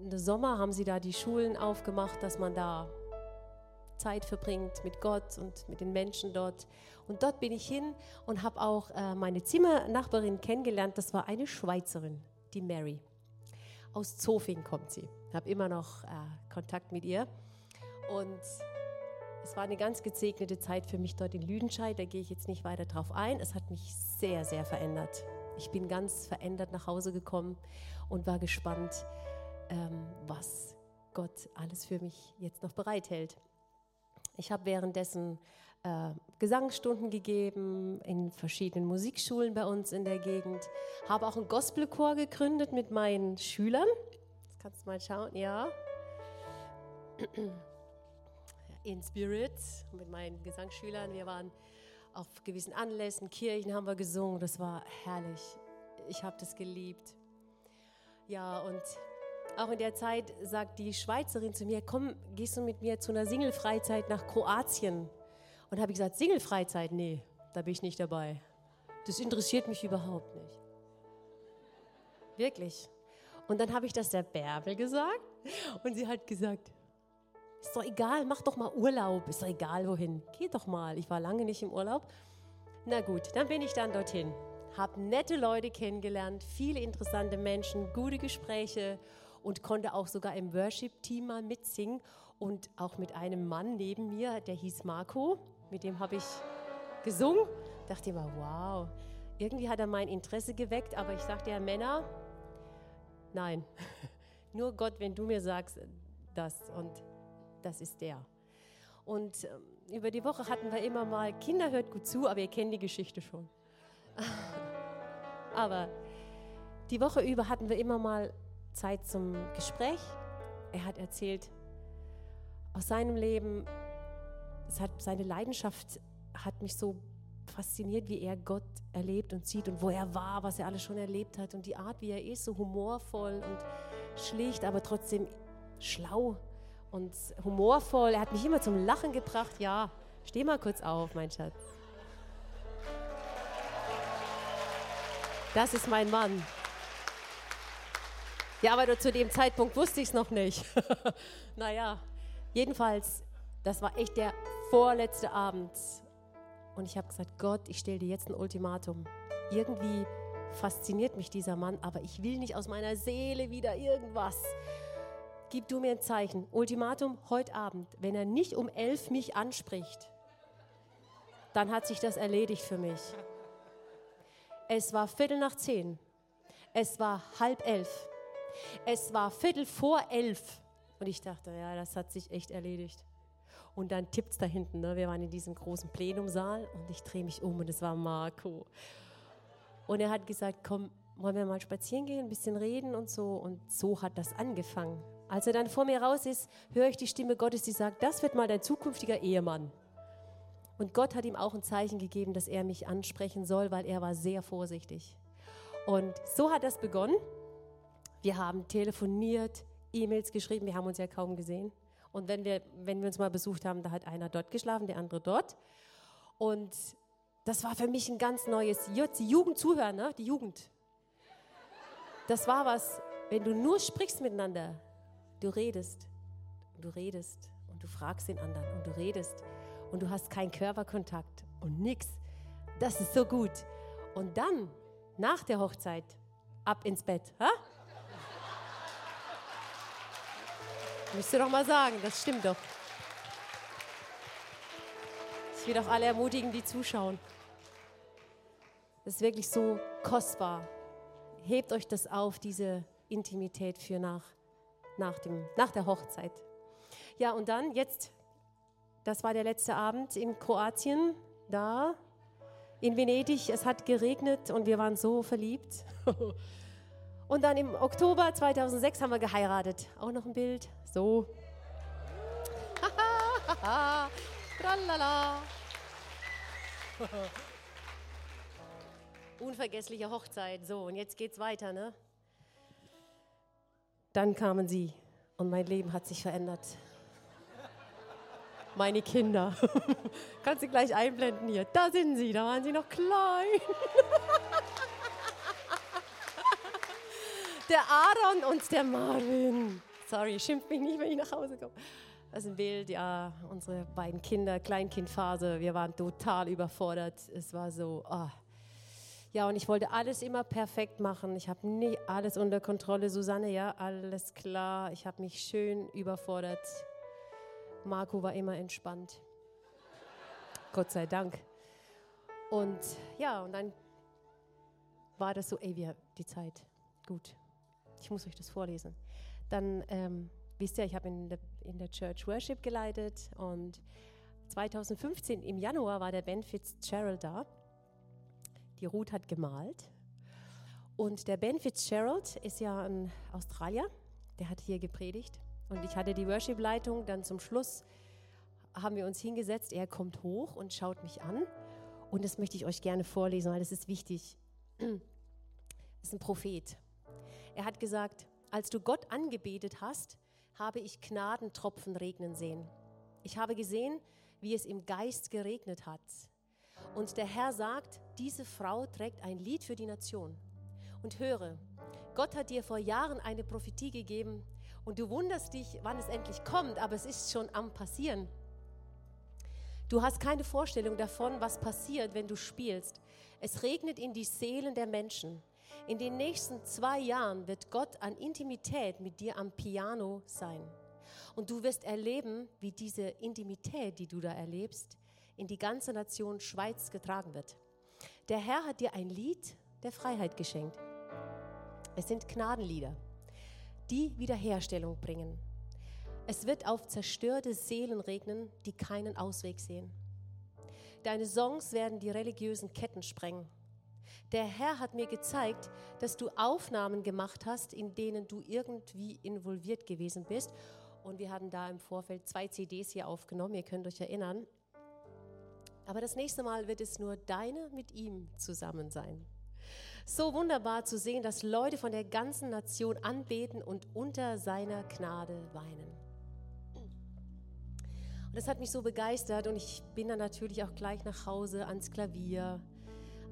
im Sommer haben sie da die Schulen aufgemacht, dass man da Zeit verbringt mit Gott und mit den Menschen dort. Und dort bin ich hin und habe auch äh, meine Zimmernachbarin kennengelernt. Das war eine Schweizerin, die Mary. Aus Zofing kommt sie. Ich habe immer noch äh, Kontakt mit ihr. Und es war eine ganz gesegnete Zeit für mich dort in Lüdenscheid. Da gehe ich jetzt nicht weiter drauf ein. Es hat mich sehr, sehr verändert. Ich bin ganz verändert nach Hause gekommen und war gespannt, ähm, was Gott alles für mich jetzt noch bereithält. Ich habe währenddessen äh, Gesangsstunden gegeben in verschiedenen Musikschulen bei uns in der Gegend. Habe auch einen Gospelchor gegründet mit meinen Schülern. Das kannst du mal schauen, ja. In Spirit mit meinen Gesangsschülern. Wir waren auf gewissen Anlässen, Kirchen haben wir gesungen. Das war herrlich. Ich habe das geliebt. Ja, und auch in der Zeit sagt die Schweizerin zu mir, komm, gehst du mit mir zu einer Single-Freizeit nach Kroatien? Und habe ich gesagt, Single-Freizeit? Nee, da bin ich nicht dabei. Das interessiert mich überhaupt nicht. Wirklich. Und dann habe ich das der Bärbel gesagt und sie hat gesagt, ist doch egal, mach doch mal Urlaub, ist doch egal wohin. Geh doch mal, ich war lange nicht im Urlaub. Na gut, dann bin ich dann dorthin. Hab nette Leute kennengelernt, viele interessante Menschen, gute Gespräche und konnte auch sogar im Worship-Team mal mitsingen und auch mit einem Mann neben mir, der hieß Marco, mit dem habe ich gesungen. Dachte immer, wow, irgendwie hat er mein Interesse geweckt, aber ich sagte ja, Männer, nein, nur Gott, wenn du mir sagst, das und das ist der. Und ähm, über die Woche hatten wir immer mal, Kinder hört gut zu, aber ihr kennt die Geschichte schon. aber die Woche über hatten wir immer mal Zeit zum Gespräch. Er hat erzählt aus seinem Leben, es hat, seine Leidenschaft hat mich so fasziniert, wie er Gott erlebt und sieht und wo er war, was er alles schon erlebt hat und die Art, wie er ist, so humorvoll und schlicht, aber trotzdem schlau und humorvoll. Er hat mich immer zum Lachen gebracht. Ja, steh mal kurz auf, mein Schatz. Das ist mein Mann. Ja, aber zu dem Zeitpunkt wusste ich es noch nicht. naja, jedenfalls, das war echt der vorletzte Abend und ich habe gesagt, Gott, ich stelle dir jetzt ein Ultimatum. Irgendwie fasziniert mich dieser Mann, aber ich will nicht aus meiner Seele wieder irgendwas. Gib du mir ein Zeichen. Ultimatum heute Abend. Wenn er nicht um elf mich anspricht, dann hat sich das erledigt für mich. Es war Viertel nach zehn. Es war halb elf. Es war Viertel vor elf. Und ich dachte, ja, das hat sich echt erledigt. Und dann tippt es da hinten. Ne? Wir waren in diesem großen Plenumsaal und ich drehe mich um und es war Marco. Und er hat gesagt, komm, wollen wir mal spazieren gehen, ein bisschen reden und so. Und so hat das angefangen. Als er dann vor mir raus ist, höre ich die Stimme Gottes, die sagt, das wird mal dein zukünftiger Ehemann. Und Gott hat ihm auch ein Zeichen gegeben, dass er mich ansprechen soll, weil er war sehr vorsichtig. Und so hat das begonnen. Wir haben telefoniert, E-Mails geschrieben, wir haben uns ja kaum gesehen. Und wenn wir, wenn wir uns mal besucht haben, da hat einer dort geschlafen, der andere dort. Und das war für mich ein ganz neues, jetzt die Jugend zuhören, ne? die Jugend. Das war was, wenn du nur sprichst miteinander, du redest, du redest und du fragst den anderen und du redest und du hast keinen Körperkontakt und nichts. Das ist so gut. Und dann, nach der Hochzeit, ab ins Bett. Ha? Müsst ihr doch mal sagen, das stimmt doch. Ich will doch alle ermutigen, die zuschauen. Das ist wirklich so kostbar. Hebt euch das auf, diese Intimität für nach, nach, dem, nach der Hochzeit. Ja, und dann jetzt, das war der letzte Abend in Kroatien, da in Venedig. Es hat geregnet und wir waren so verliebt. Und dann im Oktober 2006 haben wir geheiratet. Auch noch ein Bild. So. Unvergessliche Hochzeit. So, und jetzt geht's weiter, ne? Dann kamen sie und mein Leben hat sich verändert. Meine Kinder. Kannst du gleich einblenden hier. Da sind sie, da waren sie noch klein. der Aaron und der Marvin. Sorry, schimpft mich nicht, wenn ich nach Hause komme. Das ist ein Bild, ja, unsere beiden Kinder, Kleinkindphase, wir waren total überfordert. Es war so, oh. Ja, und ich wollte alles immer perfekt machen. Ich habe nie alles unter Kontrolle. Susanne, ja, alles klar. Ich habe mich schön überfordert. Marco war immer entspannt. Gott sei Dank. Und ja, und dann war das so, ey, wir, die Zeit, gut, ich muss euch das vorlesen. Dann ähm, wisst ihr, ich habe in, in der Church Worship geleitet und 2015 im Januar war der Ben Fitzgerald da. Die Ruth hat gemalt. Und der Ben Fitzgerald ist ja ein Australier, der hat hier gepredigt. Und ich hatte die Worship-Leitung. Dann zum Schluss haben wir uns hingesetzt. Er kommt hoch und schaut mich an. Und das möchte ich euch gerne vorlesen, weil das ist wichtig. Das ist ein Prophet. Er hat gesagt, als du Gott angebetet hast, habe ich Gnadentropfen regnen sehen. Ich habe gesehen, wie es im Geist geregnet hat. Und der Herr sagt, diese Frau trägt ein Lied für die Nation. Und höre, Gott hat dir vor Jahren eine Prophetie gegeben und du wunderst dich, wann es endlich kommt, aber es ist schon am Passieren. Du hast keine Vorstellung davon, was passiert, wenn du spielst. Es regnet in die Seelen der Menschen. In den nächsten zwei Jahren wird Gott an Intimität mit dir am Piano sein. Und du wirst erleben, wie diese Intimität, die du da erlebst, in die ganze Nation Schweiz getragen wird. Der Herr hat dir ein Lied der Freiheit geschenkt. Es sind Gnadenlieder, die Wiederherstellung bringen. Es wird auf zerstörte Seelen regnen, die keinen Ausweg sehen. Deine Songs werden die religiösen Ketten sprengen. Der Herr hat mir gezeigt, dass du Aufnahmen gemacht hast, in denen du irgendwie involviert gewesen bist. Und wir haben da im Vorfeld zwei CDs hier aufgenommen, ihr könnt euch erinnern. Aber das nächste Mal wird es nur deine mit ihm zusammen sein. So wunderbar zu sehen, dass Leute von der ganzen Nation anbeten und unter seiner Gnade weinen. Und das hat mich so begeistert und ich bin dann natürlich auch gleich nach Hause ans Klavier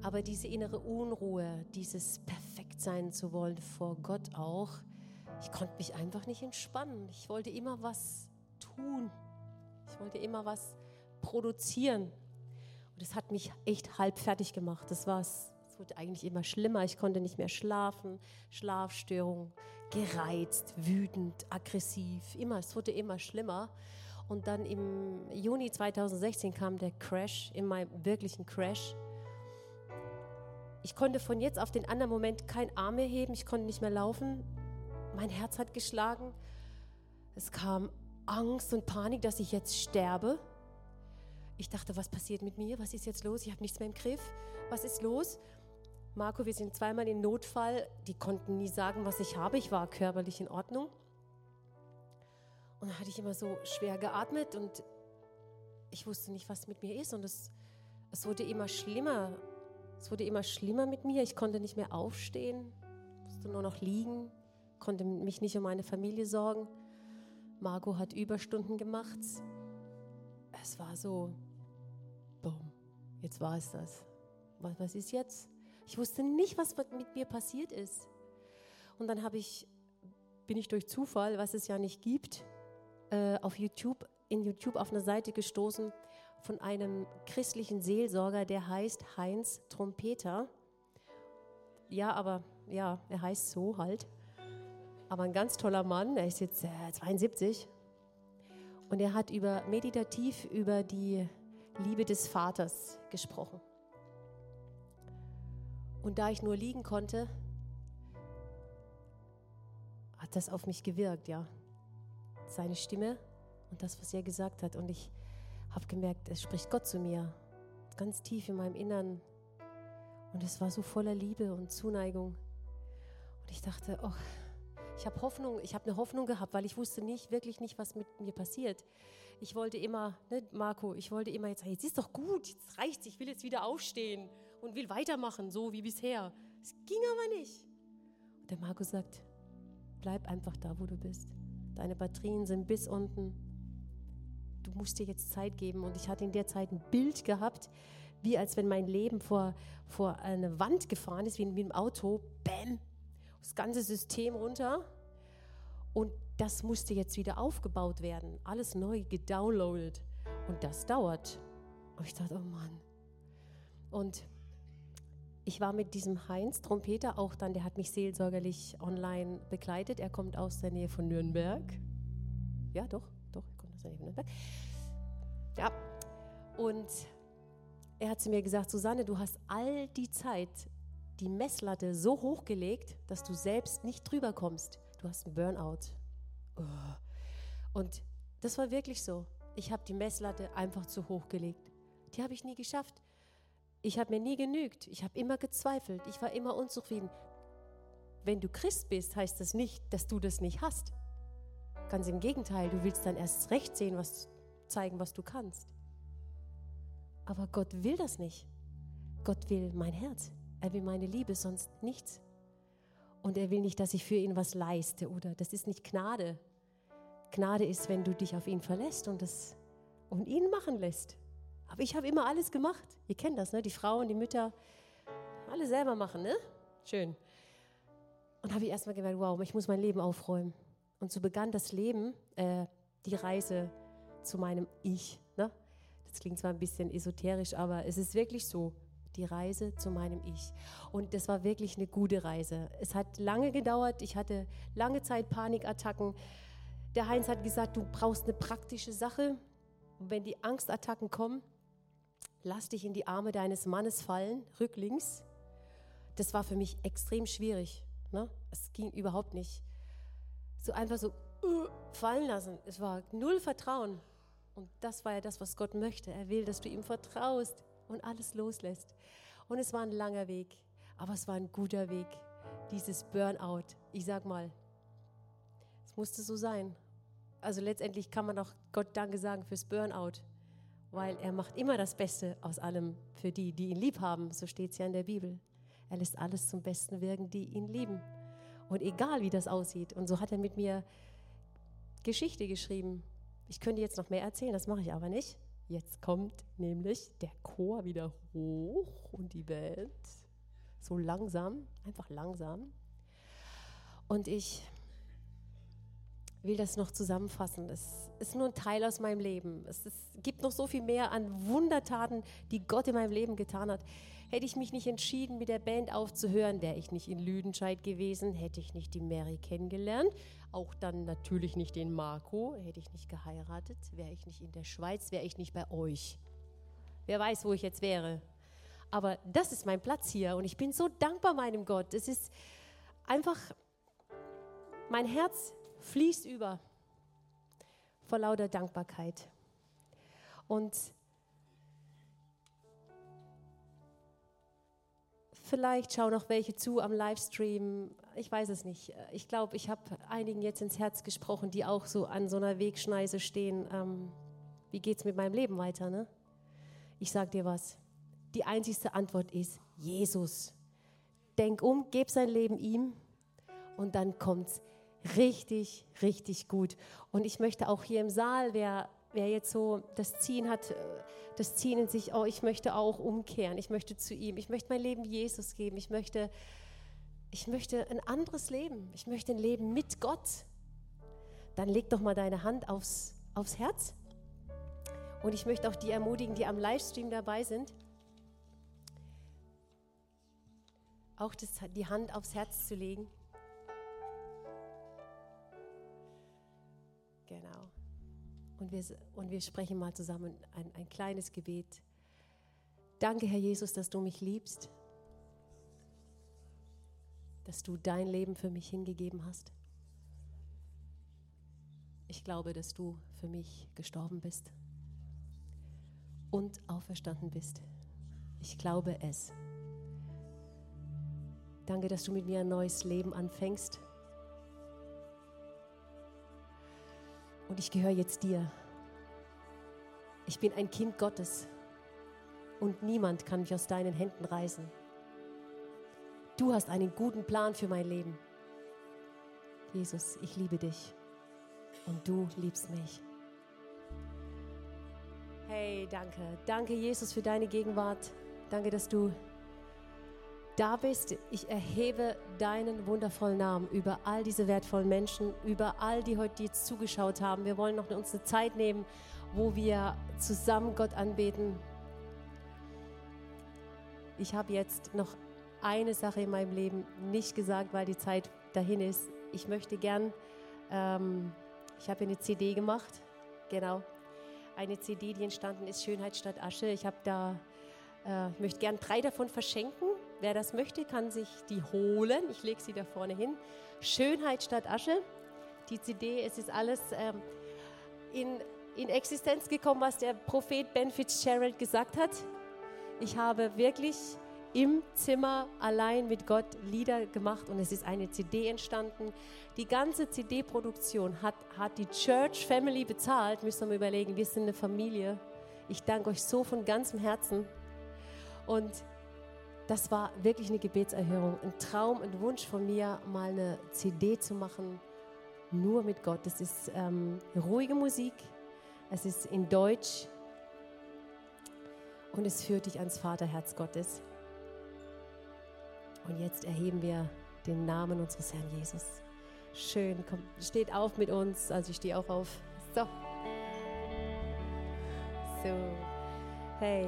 aber diese innere Unruhe, dieses perfekt sein zu wollen vor Gott auch, ich konnte mich einfach nicht entspannen. Ich wollte immer was tun. Ich wollte immer was produzieren. Und es hat mich echt halb fertig gemacht. Das war es. Es wurde eigentlich immer schlimmer. Ich konnte nicht mehr schlafen, Schlafstörungen, gereizt, wütend, aggressiv. Immer, es wurde immer schlimmer. Und dann im Juni 2016 kam der Crash, in meinem wirklichen Crash. Ich konnte von jetzt auf den anderen Moment kein Arm mehr heben, ich konnte nicht mehr laufen. Mein Herz hat geschlagen. Es kam Angst und Panik, dass ich jetzt sterbe. Ich dachte, was passiert mit mir? Was ist jetzt los? Ich habe nichts mehr im Griff. Was ist los? Marco, wir sind zweimal in Notfall. Die konnten nie sagen, was ich habe. Ich war körperlich in Ordnung. Und dann hatte ich immer so schwer geatmet und ich wusste nicht, was mit mir ist. Und es, es wurde immer schlimmer. Es wurde immer schlimmer mit mir. Ich konnte nicht mehr aufstehen, musste nur noch liegen, konnte mich nicht um meine Familie sorgen. Margot hat Überstunden gemacht. Es war so, boom, jetzt war es das. Was, was ist jetzt? Ich wusste nicht, was mit mir passiert ist. Und dann ich, bin ich durch Zufall, was es ja nicht gibt, äh, auf YouTube, in YouTube auf eine Seite gestoßen von einem christlichen Seelsorger, der heißt Heinz Trompeter. Ja, aber ja, er heißt so halt. Aber ein ganz toller Mann, er ist jetzt äh, 72 und er hat über meditativ über die Liebe des Vaters gesprochen. Und da ich nur liegen konnte, hat das auf mich gewirkt, ja. Seine Stimme und das, was er gesagt hat. Und ich habe gemerkt, es spricht Gott zu mir, ganz tief in meinem Innern. Und es war so voller Liebe und Zuneigung. Und ich dachte, oh, ich habe Hoffnung, ich habe eine Hoffnung gehabt, weil ich wusste nicht, wirklich nicht, was mit mir passiert. Ich wollte immer, ne, Marco, ich wollte immer jetzt, jetzt ist doch gut, jetzt reicht's, ich will jetzt wieder aufstehen und will weitermachen, so wie bisher. Es ging aber nicht. Und der Marco sagt, bleib einfach da, wo du bist. Deine Batterien sind bis unten. Du musst dir jetzt Zeit geben. Und ich hatte in der Zeit ein Bild gehabt, wie als wenn mein Leben vor, vor eine Wand gefahren ist, wie mit dem Auto. Bäm! Das ganze System runter. Und das musste jetzt wieder aufgebaut werden. Alles neu gedownloadet. Und das dauert. Und ich dachte, oh Mann. Und ich war mit diesem Heinz Trompeter auch dann, der hat mich seelsorgerlich online begleitet. Er kommt aus der Nähe von Nürnberg. Ja, doch, doch, er kommt aus der Nähe von Nürnberg. Ja, und er hat zu mir gesagt, Susanne, du hast all die Zeit die Messlatte so hochgelegt, dass du selbst nicht drüber kommst. Du hast einen Burnout. Oh. Und das war wirklich so. Ich habe die Messlatte einfach zu hoch gelegt. Die habe ich nie geschafft. Ich habe mir nie genügt. Ich habe immer gezweifelt. Ich war immer unzufrieden. Wenn du Christ bist, heißt das nicht, dass du das nicht hast. Ganz im Gegenteil, du willst dann erst recht sehen, was zeigen, was du kannst. Aber Gott will das nicht. Gott will mein Herz. Er will meine Liebe, sonst nichts. Und er will nicht, dass ich für ihn was leiste oder das ist nicht Gnade. Gnade ist, wenn du dich auf ihn verlässt und, das, und ihn machen lässt. Aber ich habe immer alles gemacht. Ihr kennt das, ne? Die Frauen, die Mütter, alle selber machen, ne? Schön. Und habe ich erstmal gemerkt, wow, ich muss mein Leben aufräumen. Und so begann das Leben, äh, die Reise zu meinem Ich. Ne? Das klingt zwar ein bisschen esoterisch, aber es ist wirklich so, die Reise zu meinem Ich. Und das war wirklich eine gute Reise. Es hat lange gedauert, ich hatte lange Zeit Panikattacken. Der Heinz hat gesagt, du brauchst eine praktische Sache. Und wenn die Angstattacken kommen, lass dich in die Arme deines Mannes fallen, rücklings. Das war für mich extrem schwierig. Ne? Es ging überhaupt nicht. So einfach so uh, fallen lassen. Es war null Vertrauen. Und das war ja das, was Gott möchte. Er will, dass du ihm vertraust und alles loslässt. Und es war ein langer Weg, aber es war ein guter Weg. Dieses Burnout, ich sag mal, es musste so sein. Also letztendlich kann man auch Gott Danke sagen fürs Burnout weil er macht immer das Beste aus allem für die, die ihn lieb haben. So steht es ja in der Bibel. Er lässt alles zum Besten wirken, die ihn lieben. Und egal, wie das aussieht. Und so hat er mit mir Geschichte geschrieben. Ich könnte jetzt noch mehr erzählen, das mache ich aber nicht. Jetzt kommt nämlich der Chor wieder hoch und die Welt. So langsam, einfach langsam. Und ich will das noch zusammenfassen. Es ist nur ein Teil aus meinem Leben. Es ist, gibt noch so viel mehr an Wundertaten, die Gott in meinem Leben getan hat. Hätte ich mich nicht entschieden, mit der Band aufzuhören, wäre ich nicht in Lüdenscheid gewesen, hätte ich nicht die Mary kennengelernt, auch dann natürlich nicht den Marco, hätte ich nicht geheiratet, wäre ich nicht in der Schweiz, wäre ich nicht bei euch. Wer weiß, wo ich jetzt wäre. Aber das ist mein Platz hier und ich bin so dankbar meinem Gott. Es ist einfach, mein Herz fließt über vor lauter Dankbarkeit. Und vielleicht schauen noch welche zu am Livestream. Ich weiß es nicht. Ich glaube, ich habe einigen jetzt ins Herz gesprochen, die auch so an so einer Wegschneise stehen. Ähm, wie geht es mit meinem Leben weiter? Ne? Ich sage dir was. Die einzigste Antwort ist Jesus. Denk um, gib sein Leben ihm und dann kommt's richtig, richtig gut. Und ich möchte auch hier im Saal, wer, wer jetzt so das Ziehen hat, äh, das Ziehen in sich, oh, ich möchte auch umkehren, ich möchte zu ihm, ich möchte mein Leben Jesus geben, ich möchte, ich möchte ein anderes Leben, ich möchte ein Leben mit Gott. Dann leg doch mal deine Hand aufs, aufs Herz. Und ich möchte auch die ermutigen, die am Livestream dabei sind, auch das, die Hand aufs Herz zu legen. Und wir, und wir sprechen mal zusammen ein, ein kleines Gebet. Danke, Herr Jesus, dass du mich liebst, dass du dein Leben für mich hingegeben hast. Ich glaube, dass du für mich gestorben bist und auferstanden bist. Ich glaube es. Danke, dass du mit mir ein neues Leben anfängst Und ich gehöre jetzt dir. Ich bin ein Kind Gottes und niemand kann mich aus deinen Händen reißen. Du hast einen guten Plan für mein Leben. Jesus, ich liebe dich und du liebst mich. Hey, danke. Danke, Jesus, für deine Gegenwart. Danke, dass du da bist. Ich erhebe deinen wundervollen Namen über all diese wertvollen Menschen, über all die heute jetzt zugeschaut haben. Wir wollen noch uns eine Zeit nehmen, wo wir zusammen Gott anbeten. Ich habe jetzt noch eine Sache in meinem Leben nicht gesagt, weil die Zeit dahin ist. Ich möchte gern, ähm, ich habe eine CD gemacht, genau, eine CD, die entstanden ist, Schönheit statt Asche. Ich habe da, äh, möchte gern drei davon verschenken Wer das möchte, kann sich die holen. Ich lege sie da vorne hin. Schönheit statt Asche. Die CD, es ist alles ähm, in, in Existenz gekommen, was der Prophet Ben Fitzgerald gesagt hat. Ich habe wirklich im Zimmer allein mit Gott Lieder gemacht und es ist eine CD entstanden. Die ganze CD-Produktion hat, hat die Church Family bezahlt. Müsst ihr mal überlegen, wir sind eine Familie. Ich danke euch so von ganzem Herzen. Und das war wirklich eine Gebetserhörung, ein Traum, ein Wunsch von mir, mal eine CD zu machen, nur mit Gott. Das ist ähm, ruhige Musik, es ist in Deutsch und es führt dich ans Vaterherz Gottes. Und jetzt erheben wir den Namen unseres Herrn Jesus. Schön, komm, steht auf mit uns. Also ich stehe auch auf. So. So. Hey,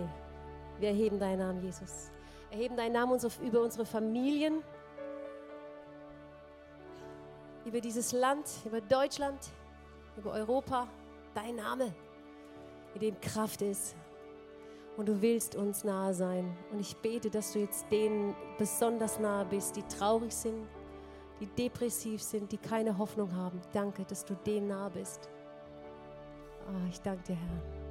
wir erheben deinen Namen, Jesus erheben deinen Namen über unsere Familien, über dieses Land, über Deutschland, über Europa. Dein Name, in dem Kraft ist. Und du willst uns nahe sein. Und ich bete, dass du jetzt denen besonders nahe bist, die traurig sind, die depressiv sind, die keine Hoffnung haben. Danke, dass du denen nahe bist. Oh, ich danke dir, Herr.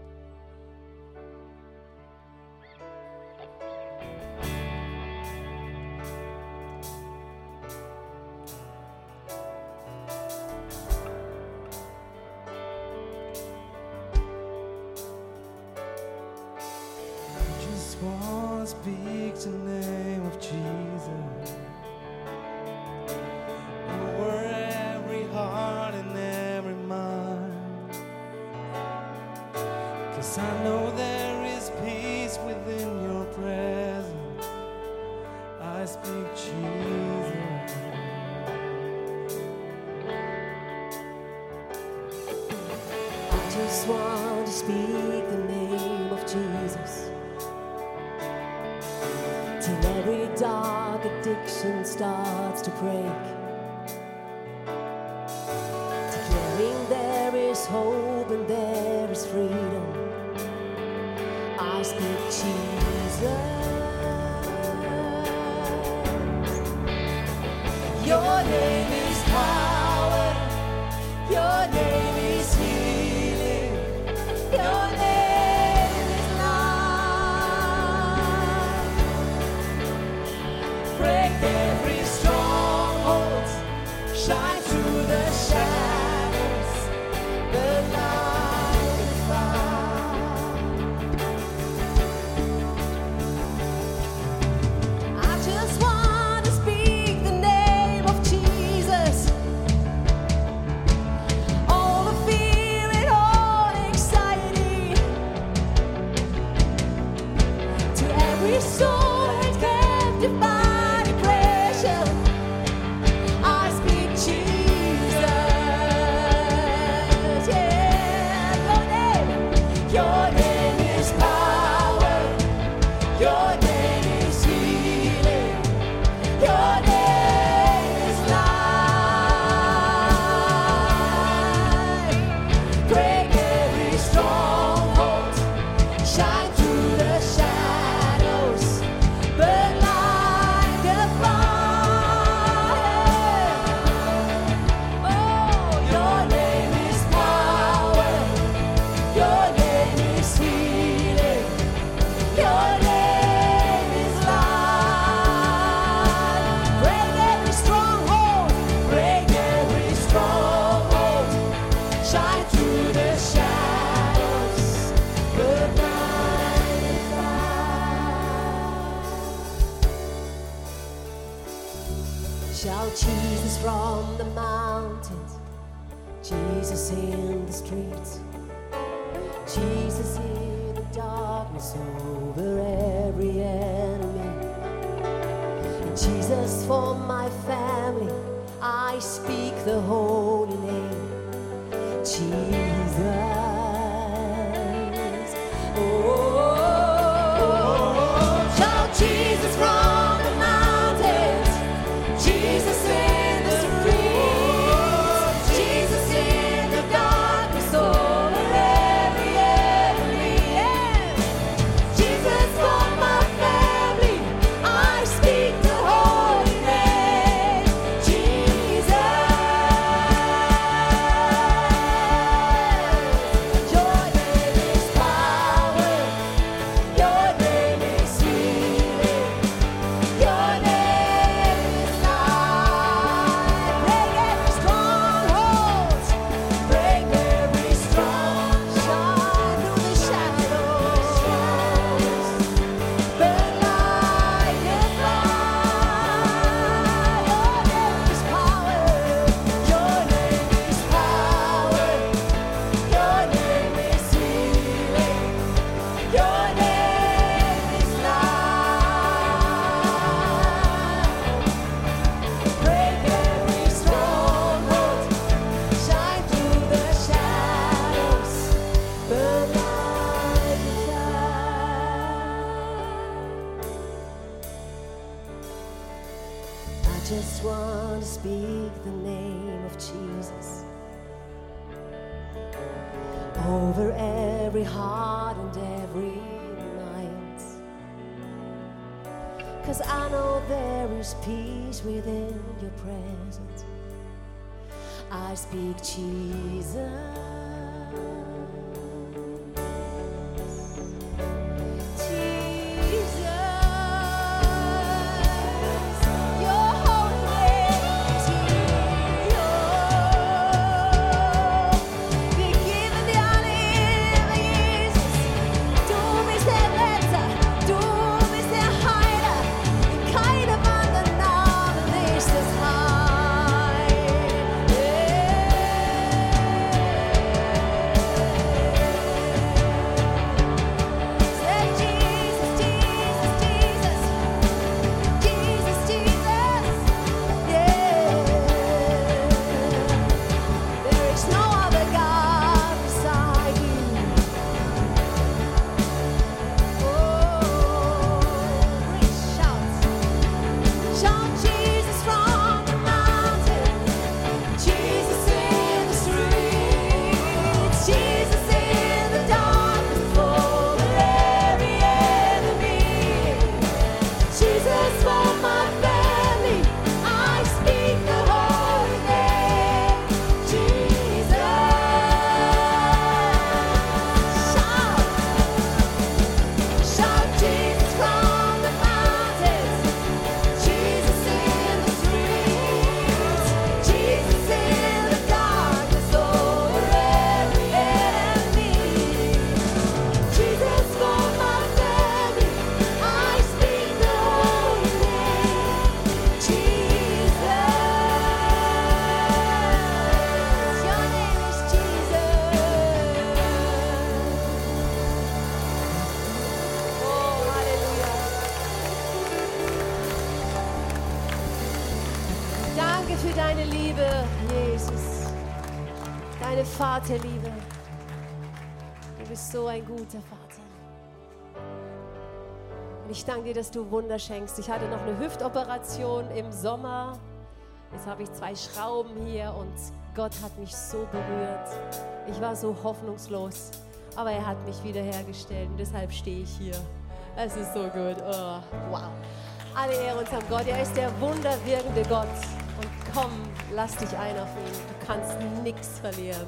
just want to speak the name of Jesus over every heart and every mind. Cause I know there is peace within your presence. I speak Jesus. Bist so ein guter Vater. Und ich danke dir, dass du Wunder schenkst. Ich hatte noch eine Hüftoperation im Sommer. Jetzt habe ich zwei Schrauben hier und Gott hat mich so berührt. Ich war so hoffnungslos, aber er hat mich wiederhergestellt und deshalb stehe ich hier. Es ist so gut. Oh, wow. Alle Ehre unserem Gott. Er ist der wunderwirkende Gott. Und komm, lass dich ein auf ihn. Du kannst nichts verlieren.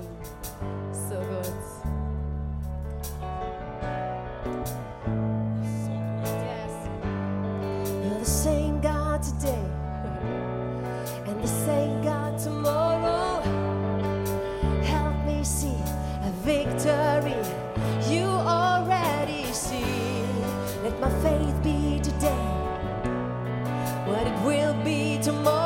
Today and the same God tomorrow. Help me see a victory you already see. Let my faith be today what it will be tomorrow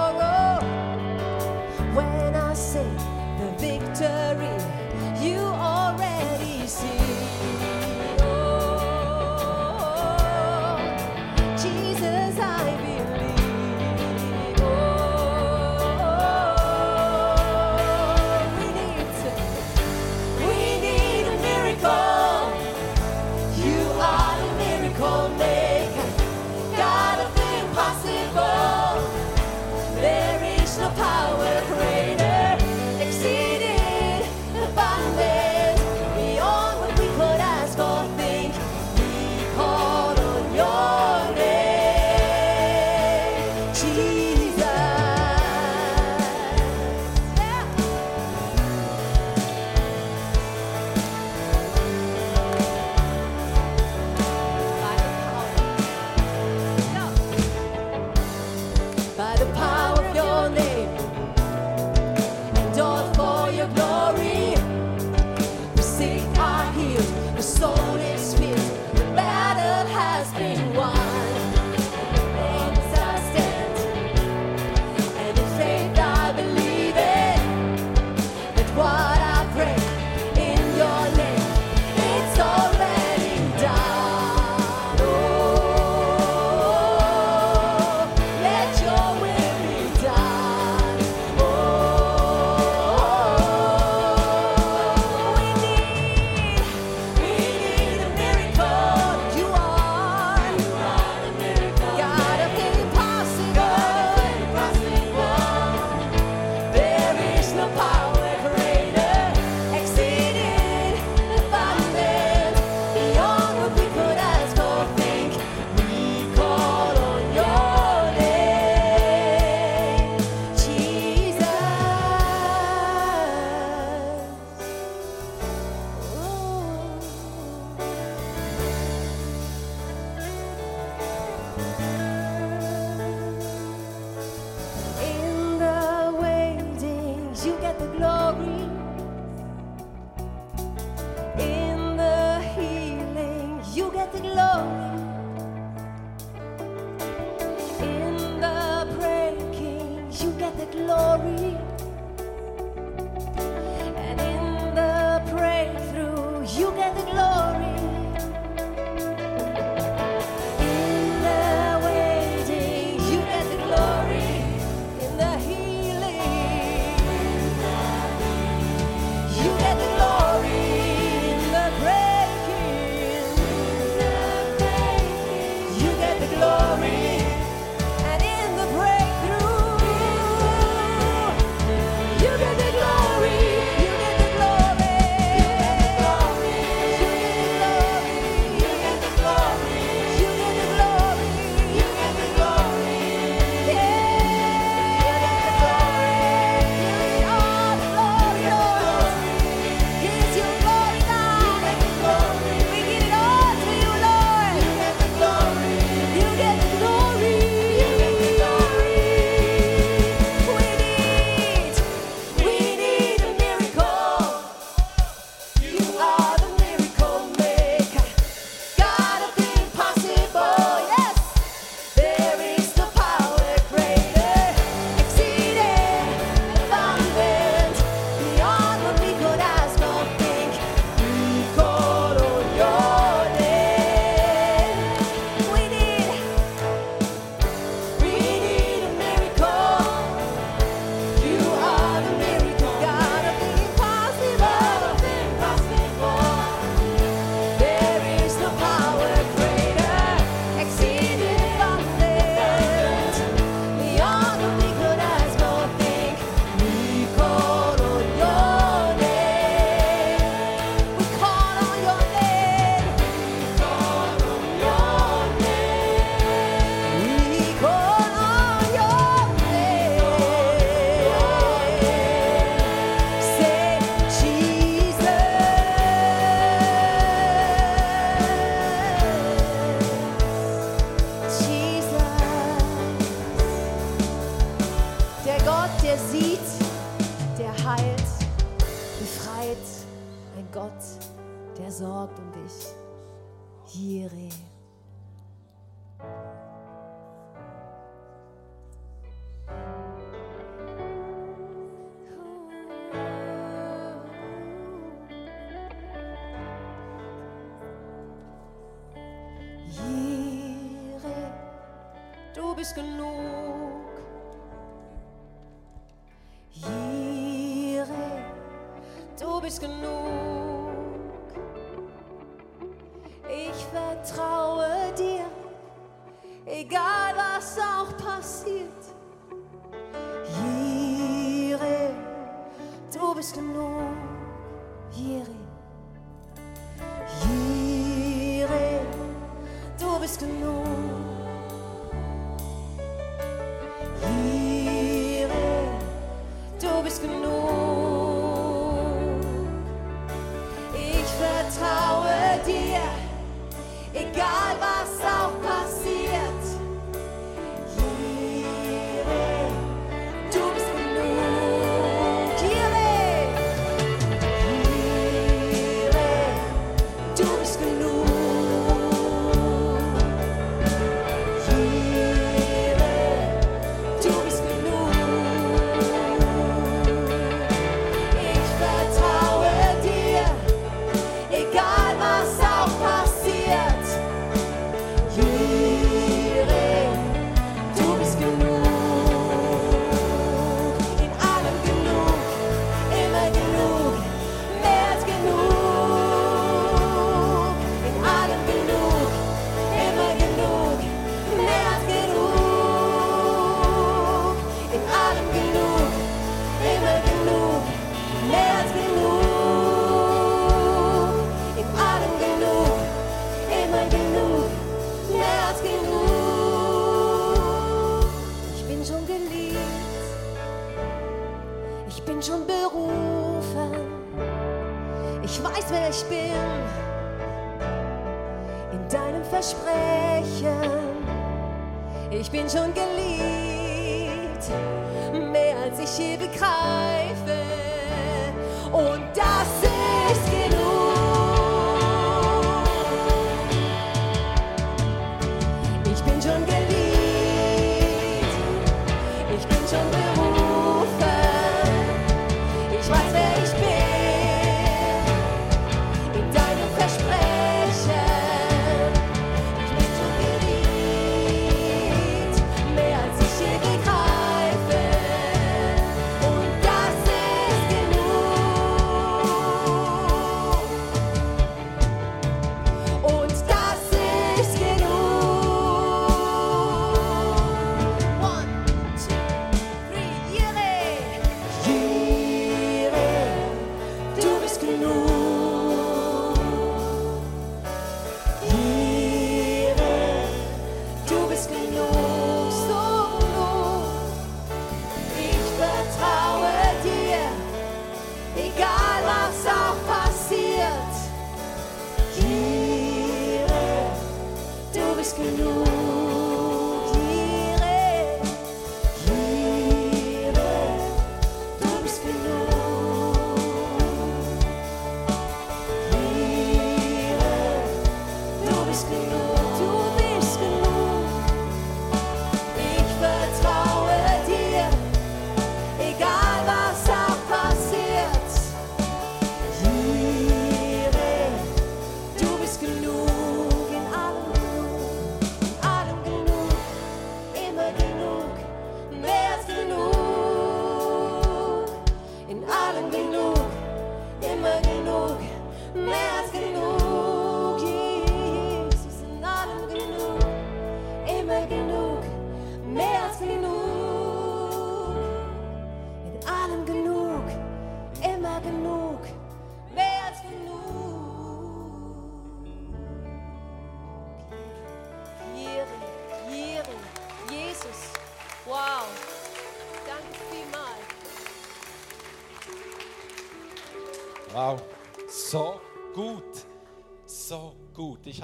weißt, wer ich bin. In deinem Versprechen, ich bin schon geliebt, mehr als ich je begreife. Und das ist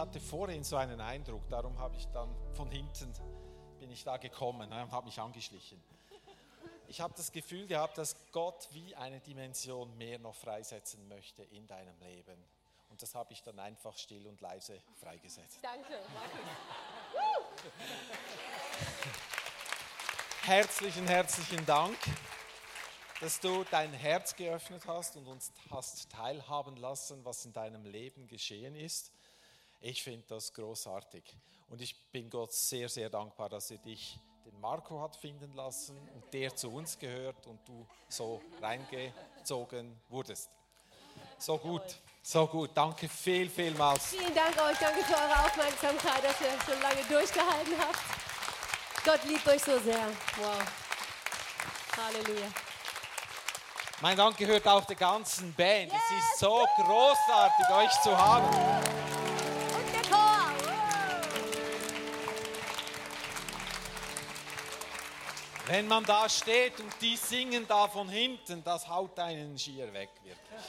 hatte vorhin so einen Eindruck, darum habe ich dann von hinten bin ich da gekommen, ne, habe mich angeschlichen. Ich habe das Gefühl gehabt, dass Gott wie eine Dimension mehr noch freisetzen möchte in deinem Leben. Und das habe ich dann einfach still und leise freigesetzt.
Danke,
herzlichen, herzlichen Dank, dass du dein Herz geöffnet hast und uns hast teilhaben lassen, was in deinem Leben geschehen ist. Ich finde das großartig. Und ich bin Gott sehr, sehr dankbar, dass er dich, den Marco, hat finden lassen und der zu uns gehört und du so reingezogen wurdest. So gut, so gut. Danke viel, vielmals.
Vielen Dank euch. Danke für eure Aufmerksamkeit, dass ihr so lange durchgehalten habt. Gott liebt euch so sehr. Wow. Halleluja.
Mein Dank gehört auch der ganzen Band. Es ist so großartig, euch zu haben. Wenn man da steht und die singen da von hinten, das haut einen schier weg, wirklich.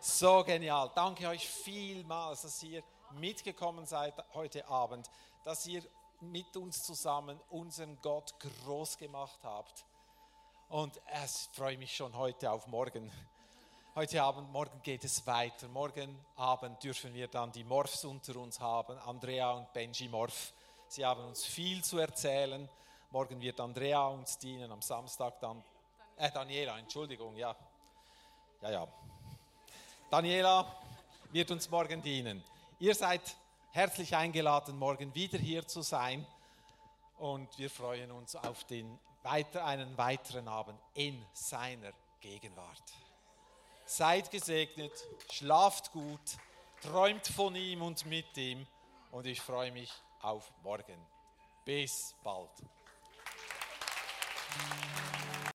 So genial. Danke euch vielmals, dass ihr mitgekommen seid heute Abend, dass ihr mit uns zusammen unseren Gott groß gemacht habt. Und es freue mich schon heute auf morgen. Heute Abend, morgen geht es weiter. Morgen Abend dürfen wir dann die Morphs unter uns haben, Andrea und Benji Morph. Sie haben uns viel zu erzählen. Morgen wird Andrea uns dienen, am Samstag dann, äh, Daniela, Entschuldigung, ja. Ja, ja. Daniela wird uns morgen dienen. Ihr seid herzlich eingeladen, morgen wieder hier zu sein. Und wir freuen uns auf den, weiter, einen weiteren Abend in seiner Gegenwart. Seid gesegnet, schlaft gut, träumt von ihm und mit ihm. Und ich freue mich auf morgen. Bis bald. Thank you.